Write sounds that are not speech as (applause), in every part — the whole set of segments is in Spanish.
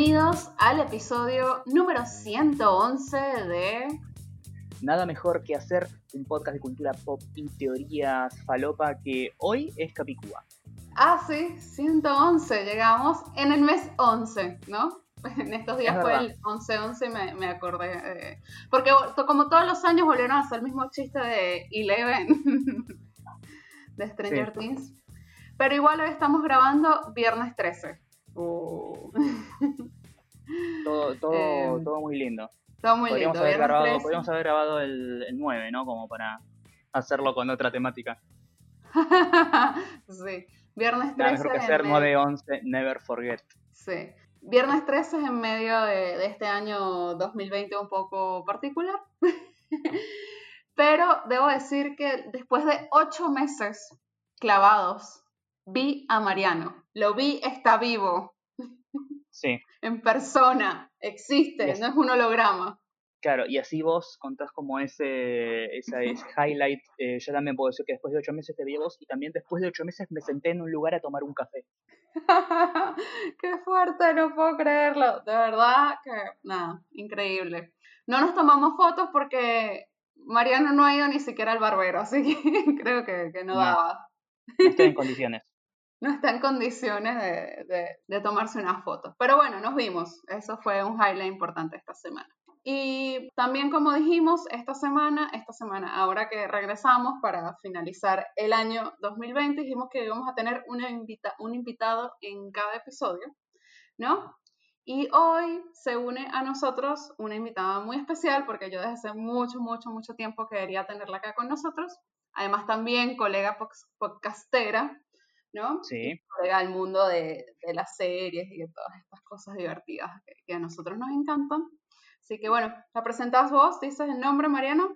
Bienvenidos al episodio número 111 de... Nada mejor que hacer un podcast de cultura pop y teorías falopa que hoy es Capicúa. Ah, sí, 111, llegamos en el mes 11, ¿no? (laughs) En estos días fue el 11-11 me, me acordé. Eh, porque como todos los años volvieron a hacer el mismo chiste de Eleven (laughs) de Stranger Things. Pero igual hoy estamos grabando viernes 13. Uh. (laughs) todo, todo, eh, todo muy lindo. Todo muy podríamos lindo. Haber grabado, podríamos haber grabado el, 9, ¿no? Como para hacerlo con otra temática. (laughs) sí. Viernes 13. mejor que hacer 9 11, never forget. Sí. Viernes 13 es en medio de, de este año 2020 un poco particular. (laughs) Pero debo decir que después de ocho meses clavados, vi a Mariano. Lo vi, está vivo. Sí. en persona, existe, no es un holograma. Claro, y así vos contás como ese, ese (laughs) highlight. Eh, yo también puedo decir que después de ocho meses te vi a vos y también después de ocho meses me senté en un lugar a tomar un café. (laughs) Qué fuerte, no puedo creerlo. De verdad que, nada, increíble. No nos tomamos fotos porque Mariano no ha ido ni siquiera al barbero, así que (laughs) creo que, no, daba. No estoy en condiciones no está en condiciones de, tomarse una foto. Pero bueno, nos vimos. Eso fue un highlight importante esta semana. Y también como dijimos, esta semana, esta semana, ahora que regresamos para finalizar el año 2020, dijimos que íbamos a tener una un invitado en cada episodio, ¿no? Y hoy se une a nosotros una invitada muy especial porque yo desde hace mucho, mucho, mucho tiempo quería tenerla acá con nosotros. Además también colega podcastera, ¿no? Sí. al mundo de, las series y de todas estas cosas divertidas que, a nosotros nos encantan. Así que bueno, ¿la presentás vos? ¿Dices el nombre, Mariano?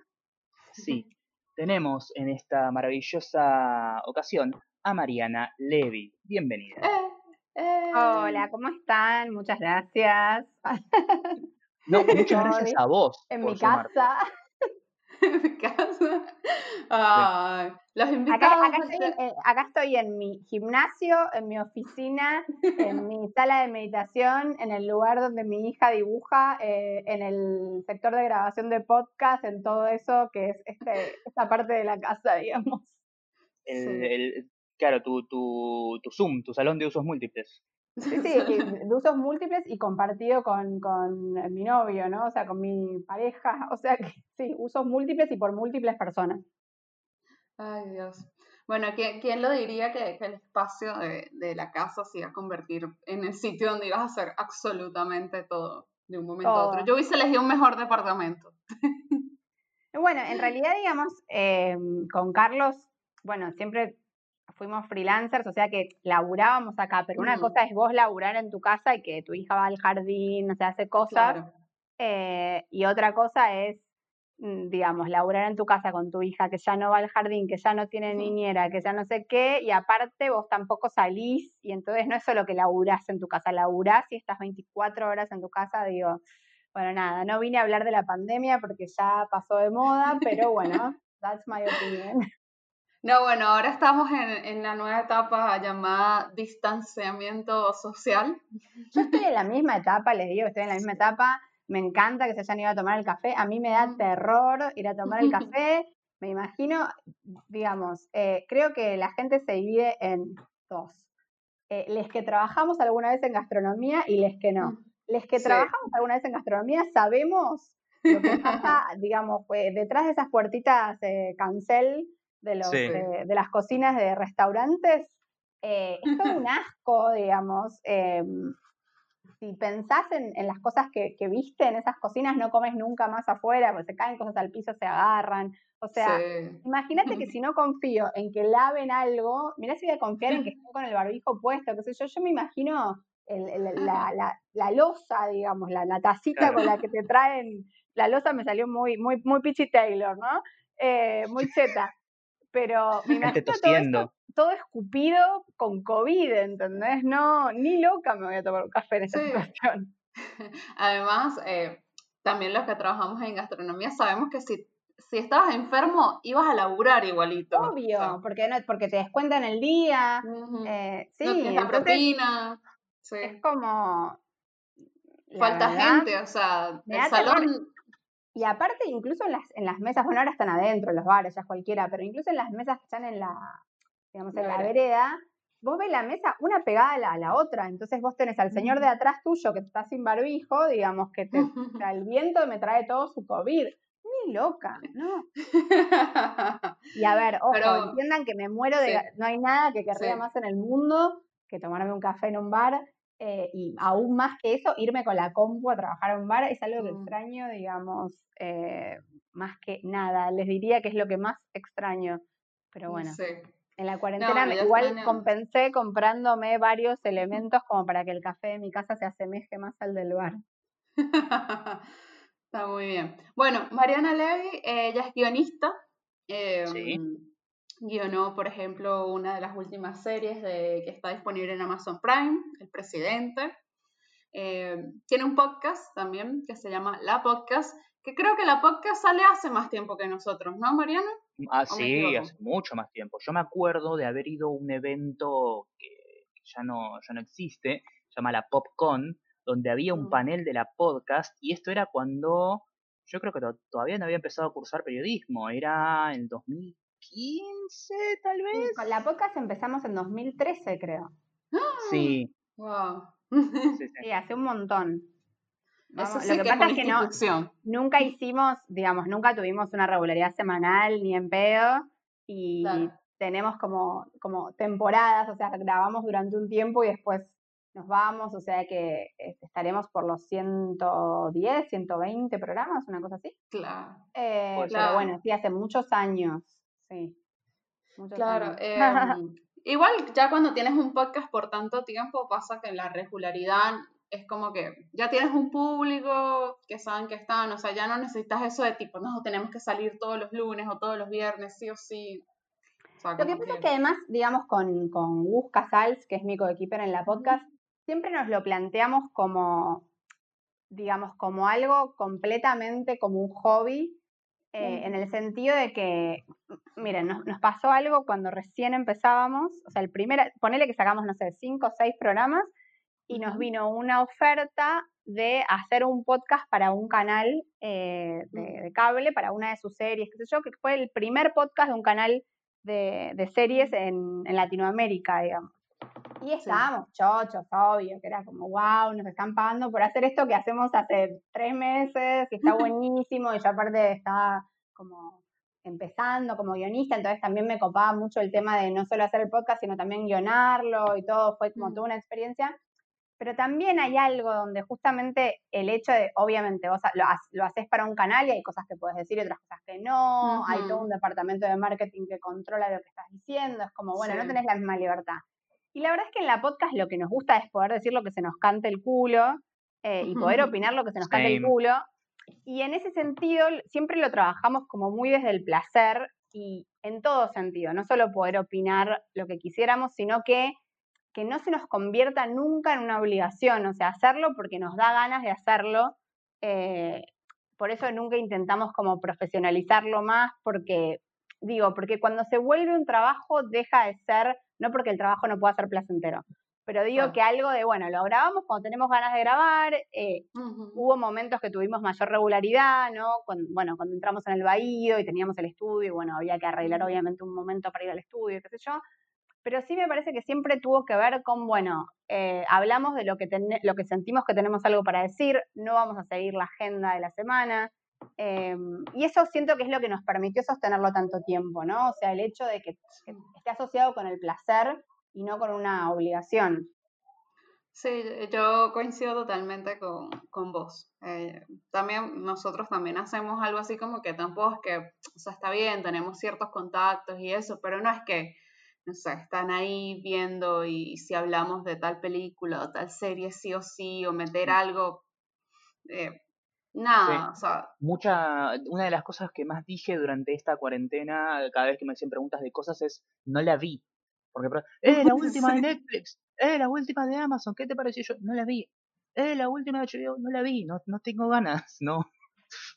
Sí, tenemos en esta maravillosa ocasión a Mariana Levi. Bienvenida. Eh, eh. Hola, ¿cómo están? Muchas gracias. No, muchas (laughs) gracias a vos. En mi casa. (laughs) mi casa. los invitados. Acá, estoy, en mi gimnasio, en mi oficina, en mi (laughs) sala de meditación, en el lugar donde mi hija dibuja, eh, en el sector de grabación de podcast, en todo eso que es este, esta parte de la casa, digamos. claro, tu, tu, tu Zoom, tu salón de usos múltiples. Sí, sí, de usos múltiples y compartido con, con, mi novio, ¿no? O sea, con mi pareja. (laughs) O sea que sí, usos múltiples y por múltiples personas. Ay, Dios. Bueno, ¿quién, lo diría que, el espacio de, la casa se iba a convertir en el sitio donde ibas a hacer absolutamente todo de un momento a otro? Yo hubiese elegido un mejor departamento. Bueno, en (laughs) realidad, digamos, em, con Carlos, bueno, siempre fuimos freelancers, o sea que laburábamos acá, pero una cosa es vos laburar en tu casa y que tu hija va al jardín, o sea, hace cosas, eh, y otra cosa es, mm, digamos, laburar en tu casa con tu hija que ya no va al jardín, que ya no tiene niñera, que ya no sé qué, y aparte vos tampoco salís, y entonces no es solo que laburás en tu casa, laburás y estás 24 horas en tu casa, digo, bueno, nada, no vine a hablar de la pandemia porque ya pasó de moda, pero bueno, (laughs) that's my opinion. No, bueno, ahora estamos en, la nueva etapa llamada distanciamiento social. Yo estoy en la misma etapa, les digo, estoy en la misma etapa. Me encanta que se hayan ido a tomar el café. A mí me da terror ir a tomar el (laughs) café. Me imagino, digamos, eh, creo que la gente se divide en dos. Eh, les que trabajamos alguna vez en gastronomía y les que no. Les que trabajamos alguna vez en gastronomía sabemos lo que pasa, (laughs) digamos, pues, detrás de esas puertitas eh, cancel de, los, de, las cocinas de restaurantes, eh, es todo (laughs) un asco, digamos. Em, si pensás en, las cosas que, viste en esas cocinas, no comes nunca más afuera, porque se caen cosas al piso, se agarran. O sea, imagínate que si (laughs) no confío en que laven algo, mirá si voy a confiar en que (laughs) estén con el barbijo puesto, qué sé yo, yo me imagino la, la, la, losa, digamos, la, la tacita con la que te traen, la losa me salió muy, muy, muy Pichi Taylor, ¿no? Eh, muy cheta pero me imagino todo, escupido con COVID, ¿entendés? No, ni loca me voy a tomar un café en esa (laughs) situación. (laughs) Además, eh, también los que trabajamos en gastronomía sabemos que si, si estabas enfermo, ibas a laburar igualito. Obvio, porque, no, porque te descuentan el día. Eh, sí, la propina. Es como, Falta verdad, gente, o sea, el salón. Y aparte, incluso en las, en las mesas, bueno, ahora están adentro, en los bares, ya cualquiera, pero incluso en las mesas que están en la, digamos, en La la vereda. vos ves la mesa una pegada a la, a la otra. Entonces vos tenés al señor de atrás tuyo que está sin barbijo, digamos, que te, o sea, el (laughs) viento me trae todo su COVID. Ni loca, ¿no? (laughs) Y a ver, ojo, Pero- entiendan que me muero de... Sí. No hay nada que querría Sí. más en el mundo que tomarme un café en un bar. Eh, y aún más que eso, irme con la compu a trabajar a un bar es algo que Mm. extraño, digamos, eh, más que nada. Les diría que es lo que más extraño. Pero bueno, Sí. en la cuarentena igual extraño- compensé comprándome varios (laughs) elementos como para que el café de mi casa se asemeje más al del bar. Está muy bien. Bueno, Mariana Levy, eh, ella es guionista. Sí. Guionó, por ejemplo, una de las últimas series de, que está disponible en Amazon Prime, El Presidente. Eh, tiene un podcast también que se llama La Podcast, que creo que la podcast sale hace más tiempo que nosotros, ¿no, Mariana? Ah, ¿O me sí, hace mucho más tiempo. Yo me acuerdo de haber ido a un evento que ya no, ya no existe, se llama la PopCon, donde había un Mm. panel de la podcast, y esto era cuando yo creo que to- todavía no había empezado a cursar periodismo, era en 2015 tal Sí, vez. con la podcast empezamos en 2013, creo. Sí, Wow. sí, hace un montón. Eso Vamos, sí lo que pasa es que no, nunca hicimos, digamos, nunca tuvimos una regularidad semanal ni en pedo y Claro. tenemos como, como temporadas, o sea, grabamos durante un tiempo y después nos vamos, o sea que eh, estaremos por los 110, 120 programas, una cosa así. Claro. Eh, Puede pero bueno, sí, hace muchos años, sí. Muchos Claro, (laughs) em, igual ya cuando tienes un podcast por tanto tiempo pasa que la regularidad es como que ya tienes un público que saben que están, o sea, ya no necesitas eso de tipo, no, tenemos que salir todos los lunes o todos los viernes, sí o sí. O sea, Lo que pasa es que además, digamos, con, con Gus Casals, que es mi coequiper en la podcast, siempre nos lo planteamos como, digamos, como algo completamente como un hobby, eh, en el sentido de que, miren, nos, nos pasó algo cuando recién empezábamos, o sea, el primer, ponele que sacamos, no sé, cinco o seis programas, y nos vino una oferta de hacer un podcast para un canal eh, de, Mm. de cable, para una de sus series, qué sé yo, que fue el primer podcast de un canal de, de series en, en Latinoamérica, digamos. Y estábamos chochos, obvio, que era como, wow, nos están pagando por hacer esto que hacemos hace tres meses, y está (laughs) buenísimo, y yo aparte estaba como empezando como guionista, entonces también me copaba mucho el tema de no solo hacer el podcast, sino también guionarlo y todo, fue como Mm. toda una experiencia. Pero también hay algo donde justamente el hecho de, obviamente, vos lo, lo haces para un canal y hay cosas que puedes decir y otras cosas que no, hay todo un departamento de marketing que controla lo que estás diciendo, es como, bueno, no Sí. tenés la misma libertad. Y la verdad es que en la podcast lo que nos gusta es poder decir lo que se nos cante el culo eh, y poder opinar lo que se nos cante el Same. culo. Y en ese sentido siempre lo trabajamos como muy desde el placer y en todo sentido, no solo poder opinar lo que quisiéramos, sino que que no se nos convierta nunca en una obligación, o sea, hacerlo porque nos da ganas de hacerlo. eh, por eso nunca intentamos como profesionalizarlo más, porque digo, porque cuando se vuelve un trabajo deja de ser, no porque el trabajo no pueda ser placentero, pero digo que algo de, bueno, lo grabamos cuando tenemos ganas de grabar, eh, hubo momentos que tuvimos mayor regularidad, ¿no? Cuando, bueno, cuando entramos en el bahío y teníamos el estudio, y bueno, había que arreglar obviamente un momento para ir al estudio, qué sé yo. Pero sí me parece que siempre tuvo que ver con, bueno, eh, hablamos de lo que, tene- lo que sentimos que tenemos algo para decir, no vamos a seguir la agenda de la semana. Eh, y eso siento que es lo que nos permitió sostenerlo tanto tiempo, ¿no? O sea, el hecho de que, que esté asociado con el placer y no con una obligación. Sí, yo coincido totalmente con, con vos. Eh, también nosotros también hacemos algo así como que tampoco es que, o sea, está bien, tenemos ciertos contactos y eso, pero no es que, no sé, están ahí viendo y si hablamos de tal película o tal serie sí o sí, o meter algo, eh, nada, o sea, Mucha, una de las cosas que más dije durante esta cuarentena, cada vez que me hacían preguntas de cosas, es no la vi. Porque, eh, la (laughs) última de. Netflix, eh, la última de Amazon, ¿qué te pareció? Yo no la vi. Eh, la última de HBO, no la vi, no, no tengo ganas, (laughs) no.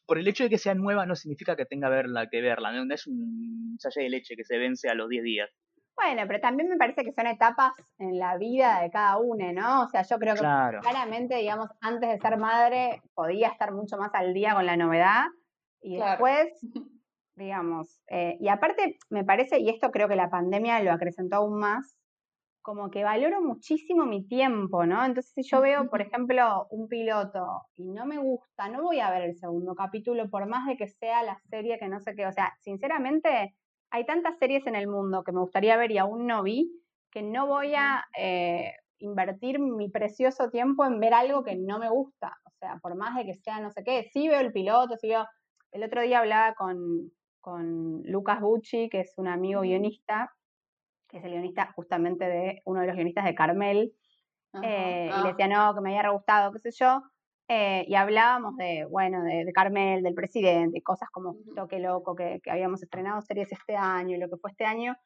Por el hecho de que sea nueva no significa que tenga verla, que verla, no, es un salle de leche que se vence a los 10 días. Bueno, pero también me parece que son etapas en la vida de cada uno, ¿no? O sea, yo creo que claramente, digamos, antes de ser madre podía estar mucho más al día con la novedad y después, (laughs) digamos, eh, y aparte me parece, y esto creo que la pandemia lo acrecentó aún más, como que valoro muchísimo mi tiempo, ¿no? Entonces, si yo veo, por (laughs) ejemplo, un piloto y no me gusta, no voy a ver el segundo capítulo, por más de que sea la serie que no sé qué. O sea, sinceramente, hay tantas series en el mundo que me gustaría ver y aún no vi, que no voy a eh, invertir mi precioso tiempo en ver algo que no me gusta. O sea, por más de que sea no sé qué, sí veo el piloto, sí veo... El otro día hablaba con, con Lucas Bucci, que es un amigo guionista, que es el guionista justamente de uno de los guionistas de Carmel, eh, y le ah. decía, no, que me había gustado, qué sé yo, eh, y hablábamos de, bueno, de, Carmel, del presidente, cosas como Toque Loco, que, habíamos estrenado series este año y lo que fue este año,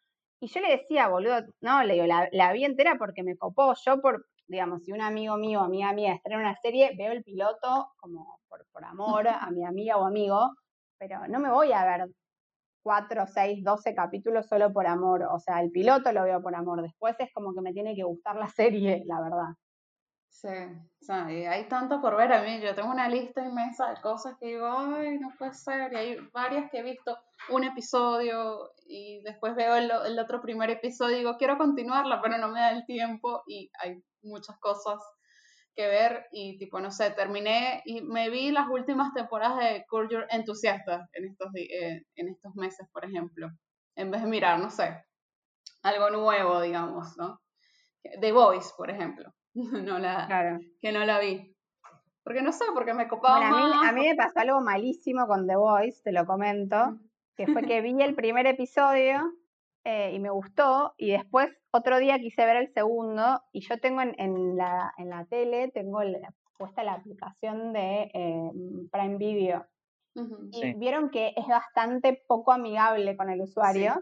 y yo le decía, boludo, no, le digo, la, vi entera porque me copó, yo por, digamos, si un amigo mío o amiga mía estrena una serie, veo el piloto como por, por amor a mi amiga o amigo, pero no me voy a ver 4, 6, 12 capítulos solo por amor. O sea, el piloto lo veo por amor. Después es como que me tiene que gustar la serie, la verdad. Sí, o sea, hay tanto por ver a mí. Yo tengo una lista inmensa de cosas que digo, ay, no puede ser. Y hay varias que he visto un episodio y después veo el, el otro primer episodio y digo, quiero continuarla, pero no me da el tiempo y hay muchas cosas que ver y tipo, no sé, terminé y me vi las últimas temporadas de Curve Your en estos, eh, en estos meses, por ejemplo, en vez de mirar, no sé, algo nuevo, digamos, ¿no? The Voice, por ejemplo, (laughs) no la, que no la vi. Porque no sé, porque me copaba a, mí, a mí me pasó algo malísimo con The Voice, te lo comento, que fue que (laughs) vi el primer episodio eh, y me gustó. Y después otro día quise ver el segundo y yo tengo en, en, la, en la tele, tengo puesta la aplicación de eh, Prime Video. Y vieron que es bastante poco amigable con el usuario.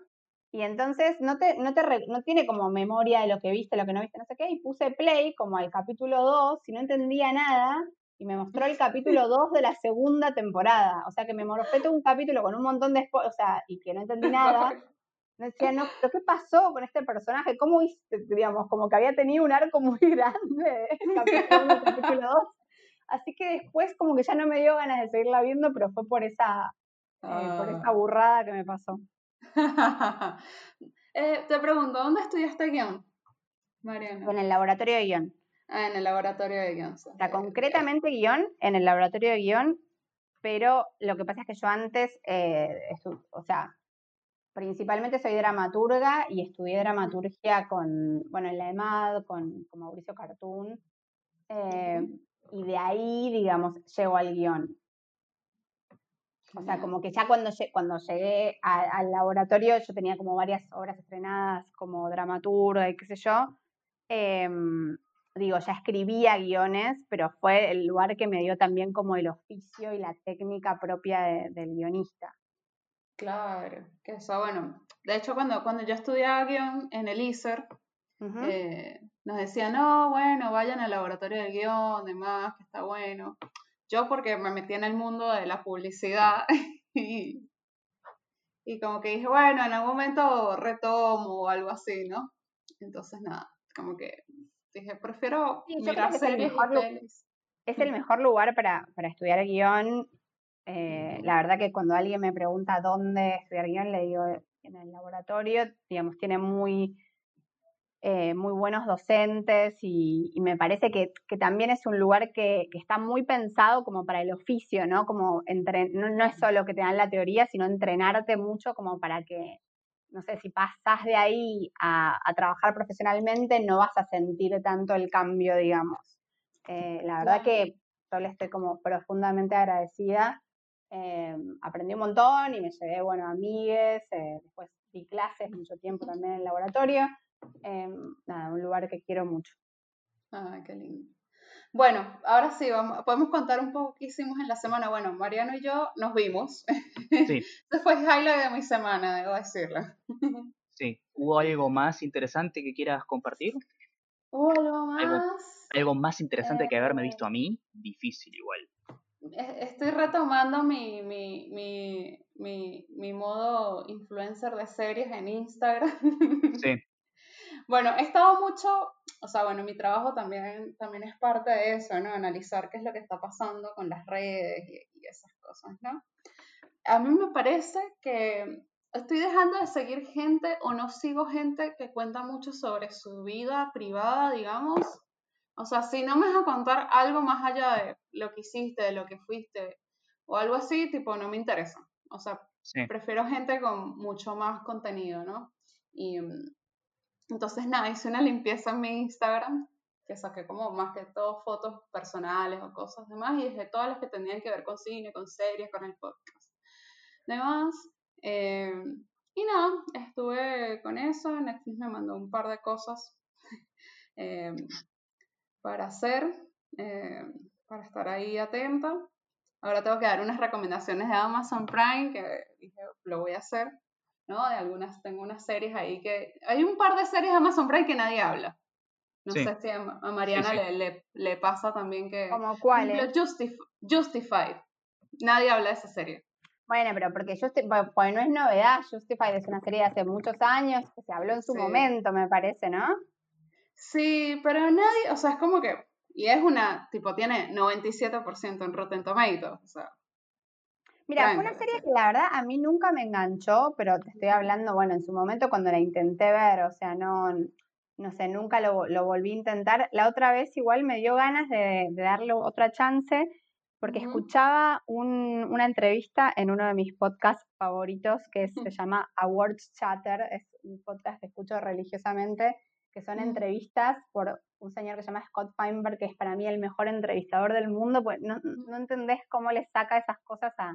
Y entonces no, te, no, te no tiene como memoria de lo que viste, lo que no viste, no sé qué. Y puse play como al capítulo 2 y no entendía nada. Y me mostró el capítulo (laughs) 2 de la segunda temporada. O sea que me morfé todo un capítulo con un montón de... O sea, y que no entendí nada. (laughs) decía, no, pero ¿qué pasó con este personaje? ¿Cómo viste, digamos, como que había tenido un arco muy (laughs) grande, capítulo capítulo 2? Así que después como que ya no me dio ganas de seguirla viendo, pero fue por esa, eh, por esa ah. burrada que me pasó. (laughs) Eh, te pregunto, ¿dónde estudiaste guion, Mariana? En el laboratorio de guion. Ah, en el laboratorio de guion. Sea, concretamente guion, en el laboratorio de guion, pero lo que pasa es que yo antes, eh, o sea, principalmente soy dramaturga y estudié dramaturgia con, bueno, en la EMAD, con, Mauricio Cartoon. Eh, y de ahí, digamos, llego al guion. O sea, como que ya cuando, cuando llegué al laboratorio yo tenía como varias obras estrenadas como dramaturga y qué sé yo. Em, digo, ya escribía guiones, pero fue el lugar que me dio también como el oficio y la técnica propia del guionista. Claro, que eso, bueno, de hecho cuando, cuando yo estudiaba guion en el ISER, eh, nos decían, no, bueno, vayan al laboratorio de guion, demás, que está bueno. Yo porque me metí en el mundo de la publicidad (laughs) y, y como que dije, bueno, en algún momento retomo o algo así, ¿no? Entonces nada, como que dije, prefiero mirar es el, mejor, es el mejor lugar para, para estudiar guion eh, la verdad que cuando alguien me pregunta dónde estudiar guion, le digo en el laboratorio, digamos, tiene muy, eh, muy buenos docentes y, me parece que, también es un lugar que, está muy pensado como para el oficio, ¿no? Como no, es solo que te dan la teoría, sino entrenarte mucho como para que, no sé, si pasas de ahí a, trabajar profesionalmente, no vas a sentir tanto el cambio, digamos. Eh, la verdad que yo le estoy como profundamente agradecida eh, aprendí un montón y me llevé, bueno, amigues, después di clases mucho tiempo también en el laboratorio. Eh, nada, un lugar que quiero mucho. Ay, qué lindo. Bueno, ahora sí, vamos, podemos contar un poco qué hicimos en la semana. Bueno, Mariano y yo nos vimos. Sí. (laughs) Este fue el highlight de mi semana, debo decirlo. (laughs) Sí. ¿Hubo algo más interesante que quieras compartir? ¿Hubo algo más? ¿Algo, más interesante que haberme visto a mí? Difícil igual. estoy retomando mi, mi, mi, mi, mi modo influencer de series en Instagram. Sí. Bueno, he estado mucho, o sea, bueno, mi trabajo también, también es parte de eso, ¿no? Analizar qué es lo que está pasando con las redes y, y esas cosas, ¿no? A mí me parece que estoy dejando de seguir gente o no sigo gente que cuenta mucho sobre su vida privada, digamos. O sea, si no me vas a contar algo más allá de lo que hiciste, de lo que fuiste o algo así, tipo, no me interesa. O sea, Sí. prefiero gente con mucho más contenido, ¿no? Y mm, entonces, nada, hice una limpieza en mi Instagram, que saqué como más que todo fotos personales o cosas demás, y dejé todas las que tenían que ver con cine, con series, con el podcast. Demás, eh, y nada, estuve con eso, Netflix me mandó un par de cosas (laughs) eh, para hacer, eh, para estar ahí atenta. Ahora tengo que dar unas recomendaciones de Amazon Prime, que dije, lo voy a hacer, ¿no? De algunas, tengo unas series ahí que... Hay un par de series de Amazon Prime que nadie habla. No Sí. sé si a, a Mariana sí. Le, le, le pasa también que... ¿Como cuáles? ejemplo, Justif- Justified. Nadie habla de esa serie. Bueno, pero porque Justi- bueno, pues no es novedad, Justified es una serie de hace muchos años, que se habló en su Sí. momento, me parece, ¿no? Sí, pero nadie, o sea, es como que, y es una, tipo, tiene 97% en Rotten Tomatoes, o sea, Mira, fue una serie que la verdad a mí nunca me enganchó, pero te estoy hablando, bueno, en su momento cuando la intenté ver, o sea, no, no sé, nunca lo, lo volví a intentar. La otra vez igual me dio ganas de, de darle otra chance, porque escuchaba un- una entrevista en uno de mis podcasts favoritos, que es- se Ujú. llama Awards Chatter, es un podcast que escucho religiosamente, que son Ujú. entrevistas por un señor que se llama Scott Feinberg, que es para mí el mejor entrevistador del mundo, pues no, no entendés cómo le saca esas cosas a,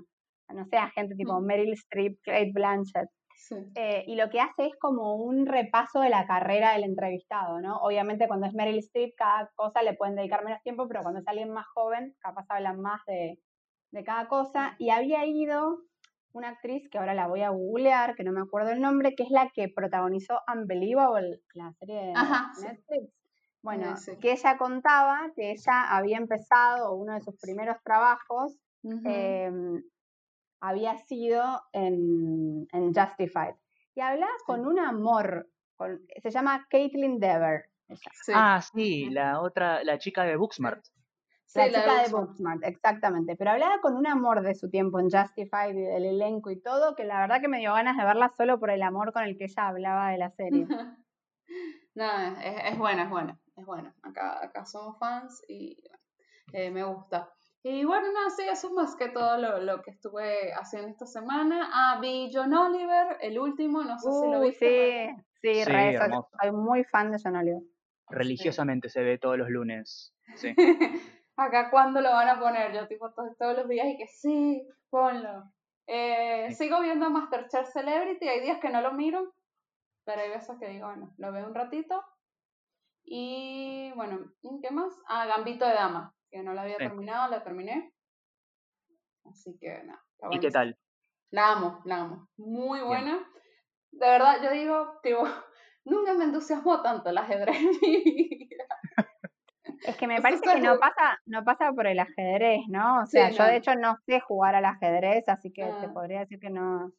no sé, a gente tipo Mm. Meryl Streep, Kate Blanchett. sí. Eh, y lo que hace es como un repaso de la carrera del entrevistado, ¿no? Obviamente cuando es Meryl Streep, cada cosa le pueden dedicar menos tiempo, pero cuando es alguien más joven, capaz hablan más de, de cada cosa. Y había ido una actriz que ahora la voy a googlear, que no me acuerdo el nombre, que es la que protagonizó Unbelievable, la serie de Ajá, sí. Netflix. Bueno, Eh, sí. que ella contaba que ella había empezado uno de sus primeros trabajos había sido en, en Justified. Y hablaba con un amor, con, se llama Caitlin Dever, Sí. Ah, sí, la otra, la chica de Booksmart. Sí, la la chica de Booksmart. Booksmart, exactamente. Pero hablaba con un amor de su tiempo en Justified y del elenco y todo, que la verdad que me dio ganas de verla solo por el amor con el que ella hablaba de la serie. (laughs) No, es, es buena, es buena, es buena. Acá, acá somos fans y eh, me gusta. Y bueno, no, sí, eso es más que todo lo, lo que estuve haciendo esta semana. Ah, vi John Oliver, el último, no sé si lo viste. sí, sí, Sí, re, soy, hermoso. soy muy fan de John Oliver. Religiosamente se ve todos los lunes. Sí. (laughs) Acá cuándo lo van a poner, yo tipo to- todos los días y que sí, ponlo. Eh, Sí. Sigo viendo Masterchef Celebrity, hay días que no lo miro, pero hay veces que digo, bueno, lo veo un ratito. Y bueno, ¿y ¿qué más? Ah, Gambito de Dama, que no la había Sí. terminado, la terminé. Así que nada, está ¿Y qué tal? La amo, la amo. Muy Bien. buena. De verdad, yo digo, tipo, (laughs) nunca me entusiasmó tanto el ajedrez en mi vida. Es que me parece que no pasa, no pasa por el ajedrez, ¿no? O Sí, sea, yo no. de hecho no sé jugar al ajedrez, así que te Ah. podría decir que no,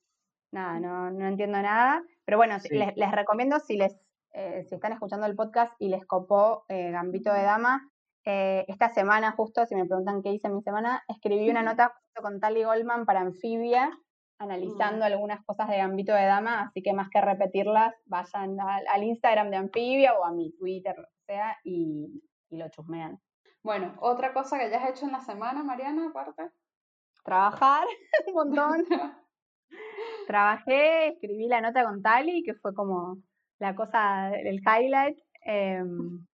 nada, no, no entiendo nada. Pero bueno, Sí. les, les recomiendo si les, eh, si están escuchando el podcast y les copó eh, Gambito de. Dama, eh, esta semana justo, si me preguntan qué hice en mi semana, escribí una nota justo con Tali Goldman para Anfibia, analizando algunas cosas de Gambito de Dama, así que más que repetirlas, vayan al, al Instagram de Anfibia o a mi Twitter, lo que sea, y, y lo chusmean. Bueno, otra cosa que hayas hecho en la semana, Mariana, aparte. trabajar (laughs) un montón. (laughs) Trabajé, escribí la nota con Tali, que fue como la cosa, el highlight. em,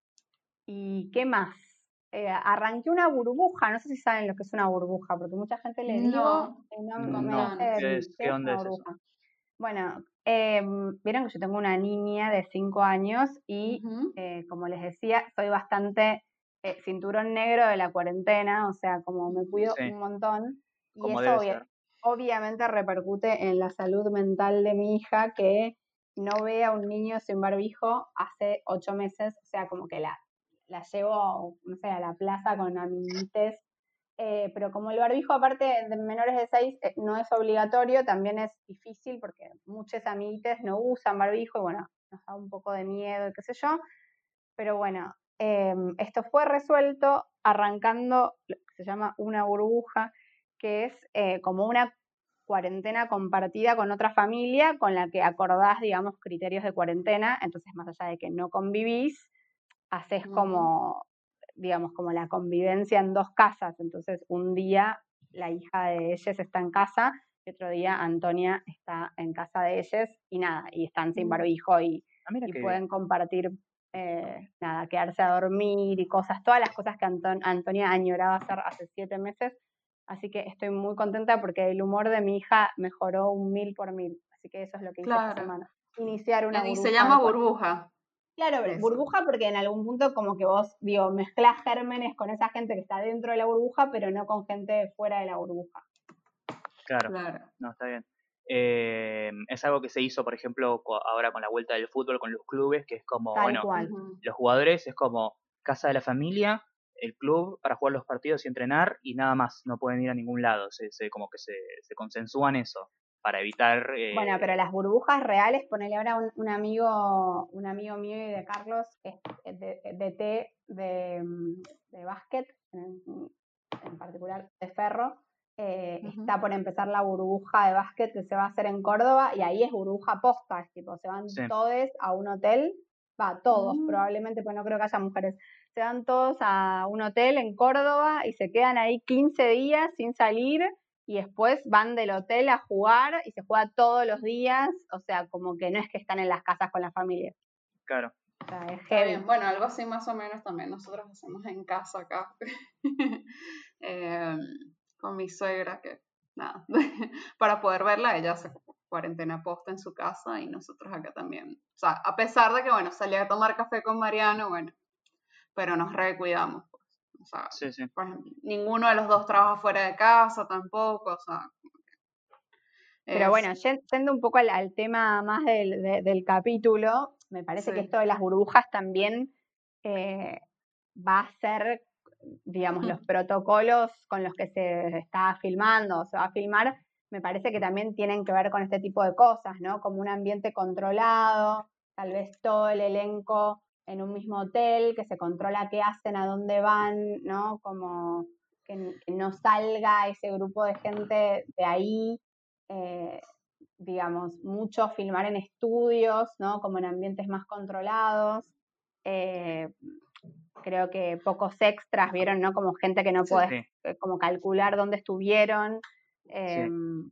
¿Y qué más? Eh, arranqué una burbuja, no sé si saben lo que es una burbuja, porque mucha gente le digo, No, no, no, me no, dice ¿qué es- qué una onda es eso? burbuja. Bueno, em, vieron que yo tengo una niña de 5 años y eh, como les decía, soy bastante eh, cinturón negro de la cuarentena, o sea, como me cuido Sí. un montón. Y eso obvia- obviamente repercute en la salud mental de mi hija, que no ve a un niño sin barbijo hace ocho meses, o sea, como que la, la llevo, a la plaza con amiguites eh, pero como el barbijo, aparte de menores de 6, eh, no es obligatorio, también es difícil porque muchos amiguites no usan barbijo y bueno, nos da un poco de miedo y qué sé yo. Pero bueno, em, esto fue resuelto arrancando lo que se llama una burbuja, que es eh, como una cuarentena compartida con otra familia con la que acordás, digamos, criterios de cuarentena. Entonces, más allá de que no convivís, haces como digamos, como la convivencia en dos casas. Entonces, un día la hija de ellos está en casa y otro día Antonia está en casa de ellos y nada, y están sin mm. barbijo y, ah, y pueden compartir, eh, nada, quedarse a dormir y cosas, todas las cosas que Antonia añoraba hacer hace siete meses. Así que estoy muy contenta porque el humor de mi hija mejoró un mil por mil. Así que eso es lo que hice esta semana. Iniciar una se llama burbuja. Claro, burbuja porque en algún punto como que vos, digo, mezclas gérmenes con esa gente que está dentro de la burbuja, pero no con gente fuera de la burbuja. Claro, no, está bien. Eh, es algo que se hizo, por ejemplo, ahora con la vuelta del fútbol, con los clubes, que es como, bueno, los jugadores es como casa de la familia, el club para jugar los partidos y entrenar y nada más, no pueden ir a ningún lado, se, se como que se, se consensúan eso para evitar... Bueno, pero eh, las burbujas reales, ponele ahora un, amigo un amigo mío y de Carlos, de, de té de, de básquet, en, particular de ferro, eh, está por empezar la burbuja de básquet que se va a hacer en Córdoba y ahí es burbuja posta, es tipo, se van todos a un hotel, va, todos mm. probablemente, pues no creo que haya mujeres, se van todos a un hotel en Córdoba y se quedan ahí 15 días sin salir y después van del hotel a jugar y se juega todos los días, o sea, como que no es que están en las casas con la familia. Claro. O sea, es Bueno, algo así más o menos también nosotros hacemos en casa acá, (laughs) em, con mi suegra, que nada, (laughs) para poder verla, ella hace cuarentena posta en su casa y nosotros acá también. O sea, a pesar de que, bueno, salí a tomar café con Mariano, bueno, pero nos recuidamos. O sea, ninguno de los dos trabaja fuera de casa tampoco, o sea. Pero bueno, yendo un poco al, tema más del, capítulo, me parece que esto de las burbujas también eh, va a ser, digamos, los (laughs) protocolos con los que se está filmando o se va a filmar, me parece que también tienen que ver con este tipo de cosas, ¿no? Como un ambiente controlado, tal vez todo el elenco en un mismo hotel, que se controla qué hacen, a dónde van, ¿no? Como que, no salga ese grupo de gente de ahí, eh, digamos, mucho filmar en estudios, ¿no? Como en ambientes más controlados. Eh, creo que pocos extras vieron, ¿no? Como gente que no puede eh, como calcular dónde estuvieron. Em,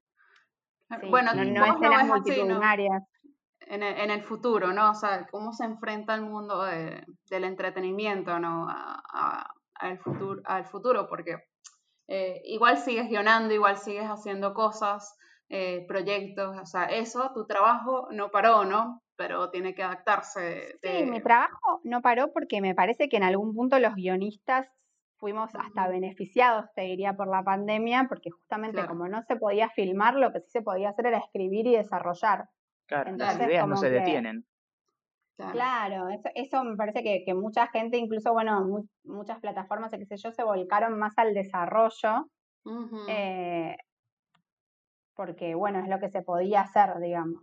bueno, no, no escenas multitudinarias en el, en el, futuro, ¿no? O sea, cómo se enfrenta el mundo del entretenimiento, ¿no? A, al, futuro, al futuro, porque eh, igual sigues guionando, igual sigues haciendo cosas, eh, proyectos, o sea, eso, tu trabajo no paró, ¿no? Pero tiene que adaptarse. Sí, mi trabajo no paró porque me parece que en algún punto los guionistas fuimos hasta beneficiados, te diría, por la pandemia, porque justamente como no se podía filmar, lo que sí se podía hacer era escribir y desarrollar. Claro, las ideas no se detienen. Claro, eso, me parece que, mucha gente, incluso, bueno, muchas plataformas, qué sé yo, se volcaron más al desarrollo, eh, porque, bueno, es lo que se podía hacer, digamos.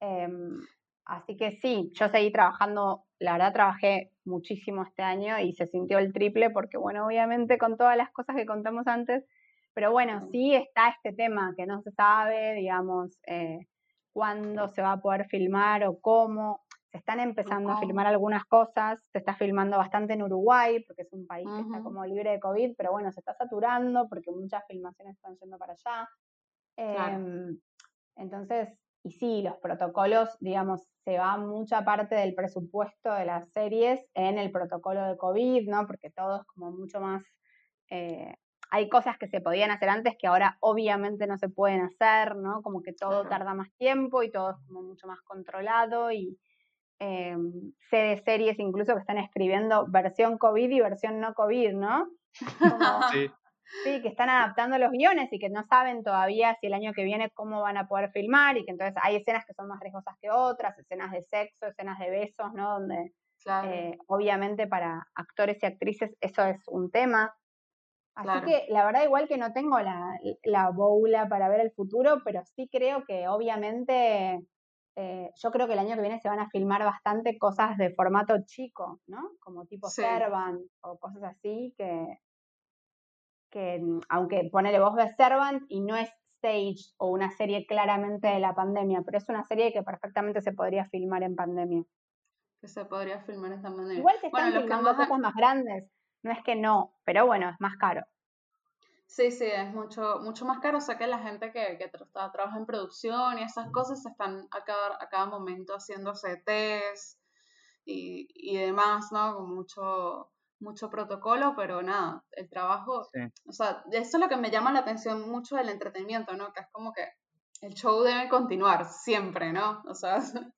Em, así que sí, yo seguí trabajando, la verdad trabajé muchísimo este año y se sintió el triple, porque, bueno, obviamente con todas las cosas que contamos antes, pero bueno, sí está este tema que no se sabe, digamos, eh, cuándo se va a poder filmar o cómo. Se están empezando a filmar algunas cosas, se está filmando bastante en Uruguay, porque es un país que está como libre de COVID, pero bueno, se está saturando porque muchas filmaciones están yendo para allá. Em, entonces, y sí, los protocolos, digamos, se va mucha parte del presupuesto de las series en el protocolo de COVID, ¿no? Porque todo es como mucho más eh, hay cosas que se podían hacer antes que ahora obviamente no se pueden hacer, ¿no? Como que todo tarda más tiempo y todo es como mucho más controlado y eh, sé de series incluso que están escribiendo versión COVID y versión no COVID, ¿no? sí. sí. que están adaptando los guiones y que no saben todavía si el año que viene cómo van a poder filmar y que entonces hay escenas que son más riesgosas que otras, escenas de sexo, escenas de besos, ¿no? Donde eh, obviamente para actores y actrices eso es un tema. Así que la verdad igual que no tengo la, la boula para ver el futuro, pero sí creo que obviamente eh, yo creo que el año que viene se van a filmar bastante cosas de formato chico, ¿no? Como tipo Servant o cosas así que, que mm, aunque ponele voz de Servant y no es stage o una serie claramente de la pandemia, pero es una serie que perfectamente se podría filmar en pandemia. Que se podría filmar en pandemia. Igual se están filmando cosas más grandes, no es que no, pero bueno, es más caro. Sí, sí, es mucho, mucho más caro. O sea que la gente que, que trabaja en producción y esas cosas están a cada, a cada momento haciéndose test y, y demás, ¿no? Con mucho, mucho protocolo, pero nada, el trabajo, o sea, eso es lo que me llama la atención mucho del entretenimiento, ¿no? Que es como que el show debe continuar siempre, ¿no? O sea, (laughs)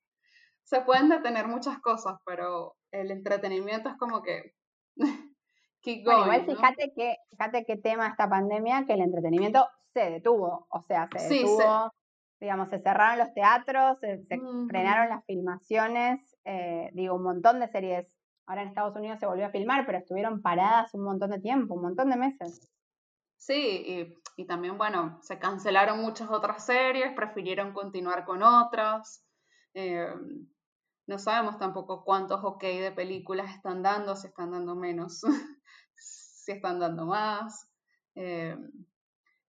se pueden detener muchas cosas, pero el entretenimiento es como que (laughs) igual fíjate, que, fíjate qué tema esta pandemia, que el entretenimiento se detuvo, o sea, se detuvo, digamos, se cerraron los teatros, se, frenaron las filmaciones, eh, digo, un montón de series. Ahora en Estados Unidos se volvió a filmar, pero estuvieron paradas un montón de tiempo, un montón de meses. Sí, y, también, bueno, se cancelaron muchas otras series, prefirieron continuar con otras. Eh, no sabemos tampoco cuántos ok de películas están dando, si están dando menos. (laughs) si están dando más, eh,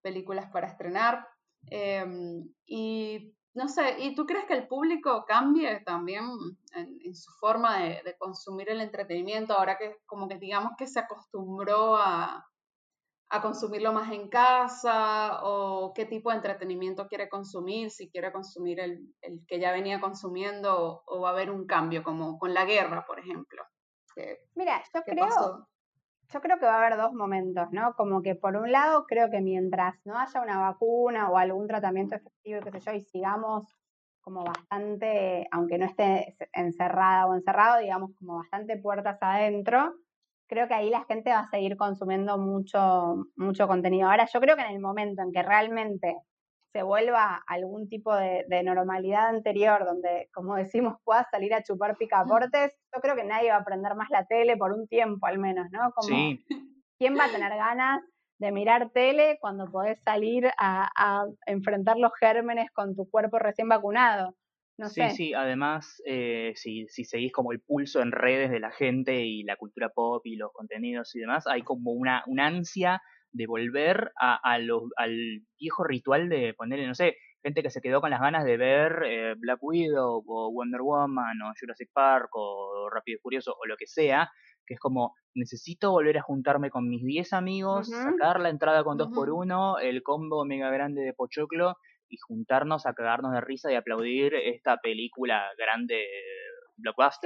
películas para estrenar. Eh, y no sé, ¿y tú crees que el público cambie también en, su forma de, consumir el entretenimiento ahora que como que digamos que se acostumbró a, consumirlo más en casa o qué tipo de entretenimiento quiere consumir, si quiere consumir el, que ya venía consumiendo o, va a haber un cambio como con la guerra, por ejemplo? Mira, yo creo, yo creo que va a haber dos momentos, ¿no? Como que por un lado creo que mientras no haya una vacuna o algún tratamiento efectivo, qué sé yo, y sigamos como bastante, aunque no esté encerrada o encerrado, digamos como bastante puertas adentro, creo que ahí la gente va a seguir consumiendo mucho, mucho contenido. Ahora, yo creo que en el momento en que realmente se vuelva algún tipo de, normalidad anterior, donde, como (laughs) decimos, pueda salir a chupar picaportes, yo creo que nadie va a prender más la tele por un tiempo al menos, ¿no? Como, sí. ¿quién va a tener ganas de mirar tele cuando podés salir a, enfrentar los gérmenes con tu cuerpo recién vacunado? No sí, sí, además, eh, si, si seguís como el pulso en redes de la gente y la cultura pop y los contenidos y demás, hay como una, una ansia de volver a, al viejo ritual de ponerle, no sé, gente que se quedó con las ganas de ver eh, Black Widow o Wonder Woman o Jurassic Park o Rápido y Furioso o lo que sea, que es como necesito volver a juntarme con mis 10 amigos, sacar la entrada con 2 por 1 el combo mega grande de Pochoclo y juntarnos a cagarnos de risa y aplaudir esta película grande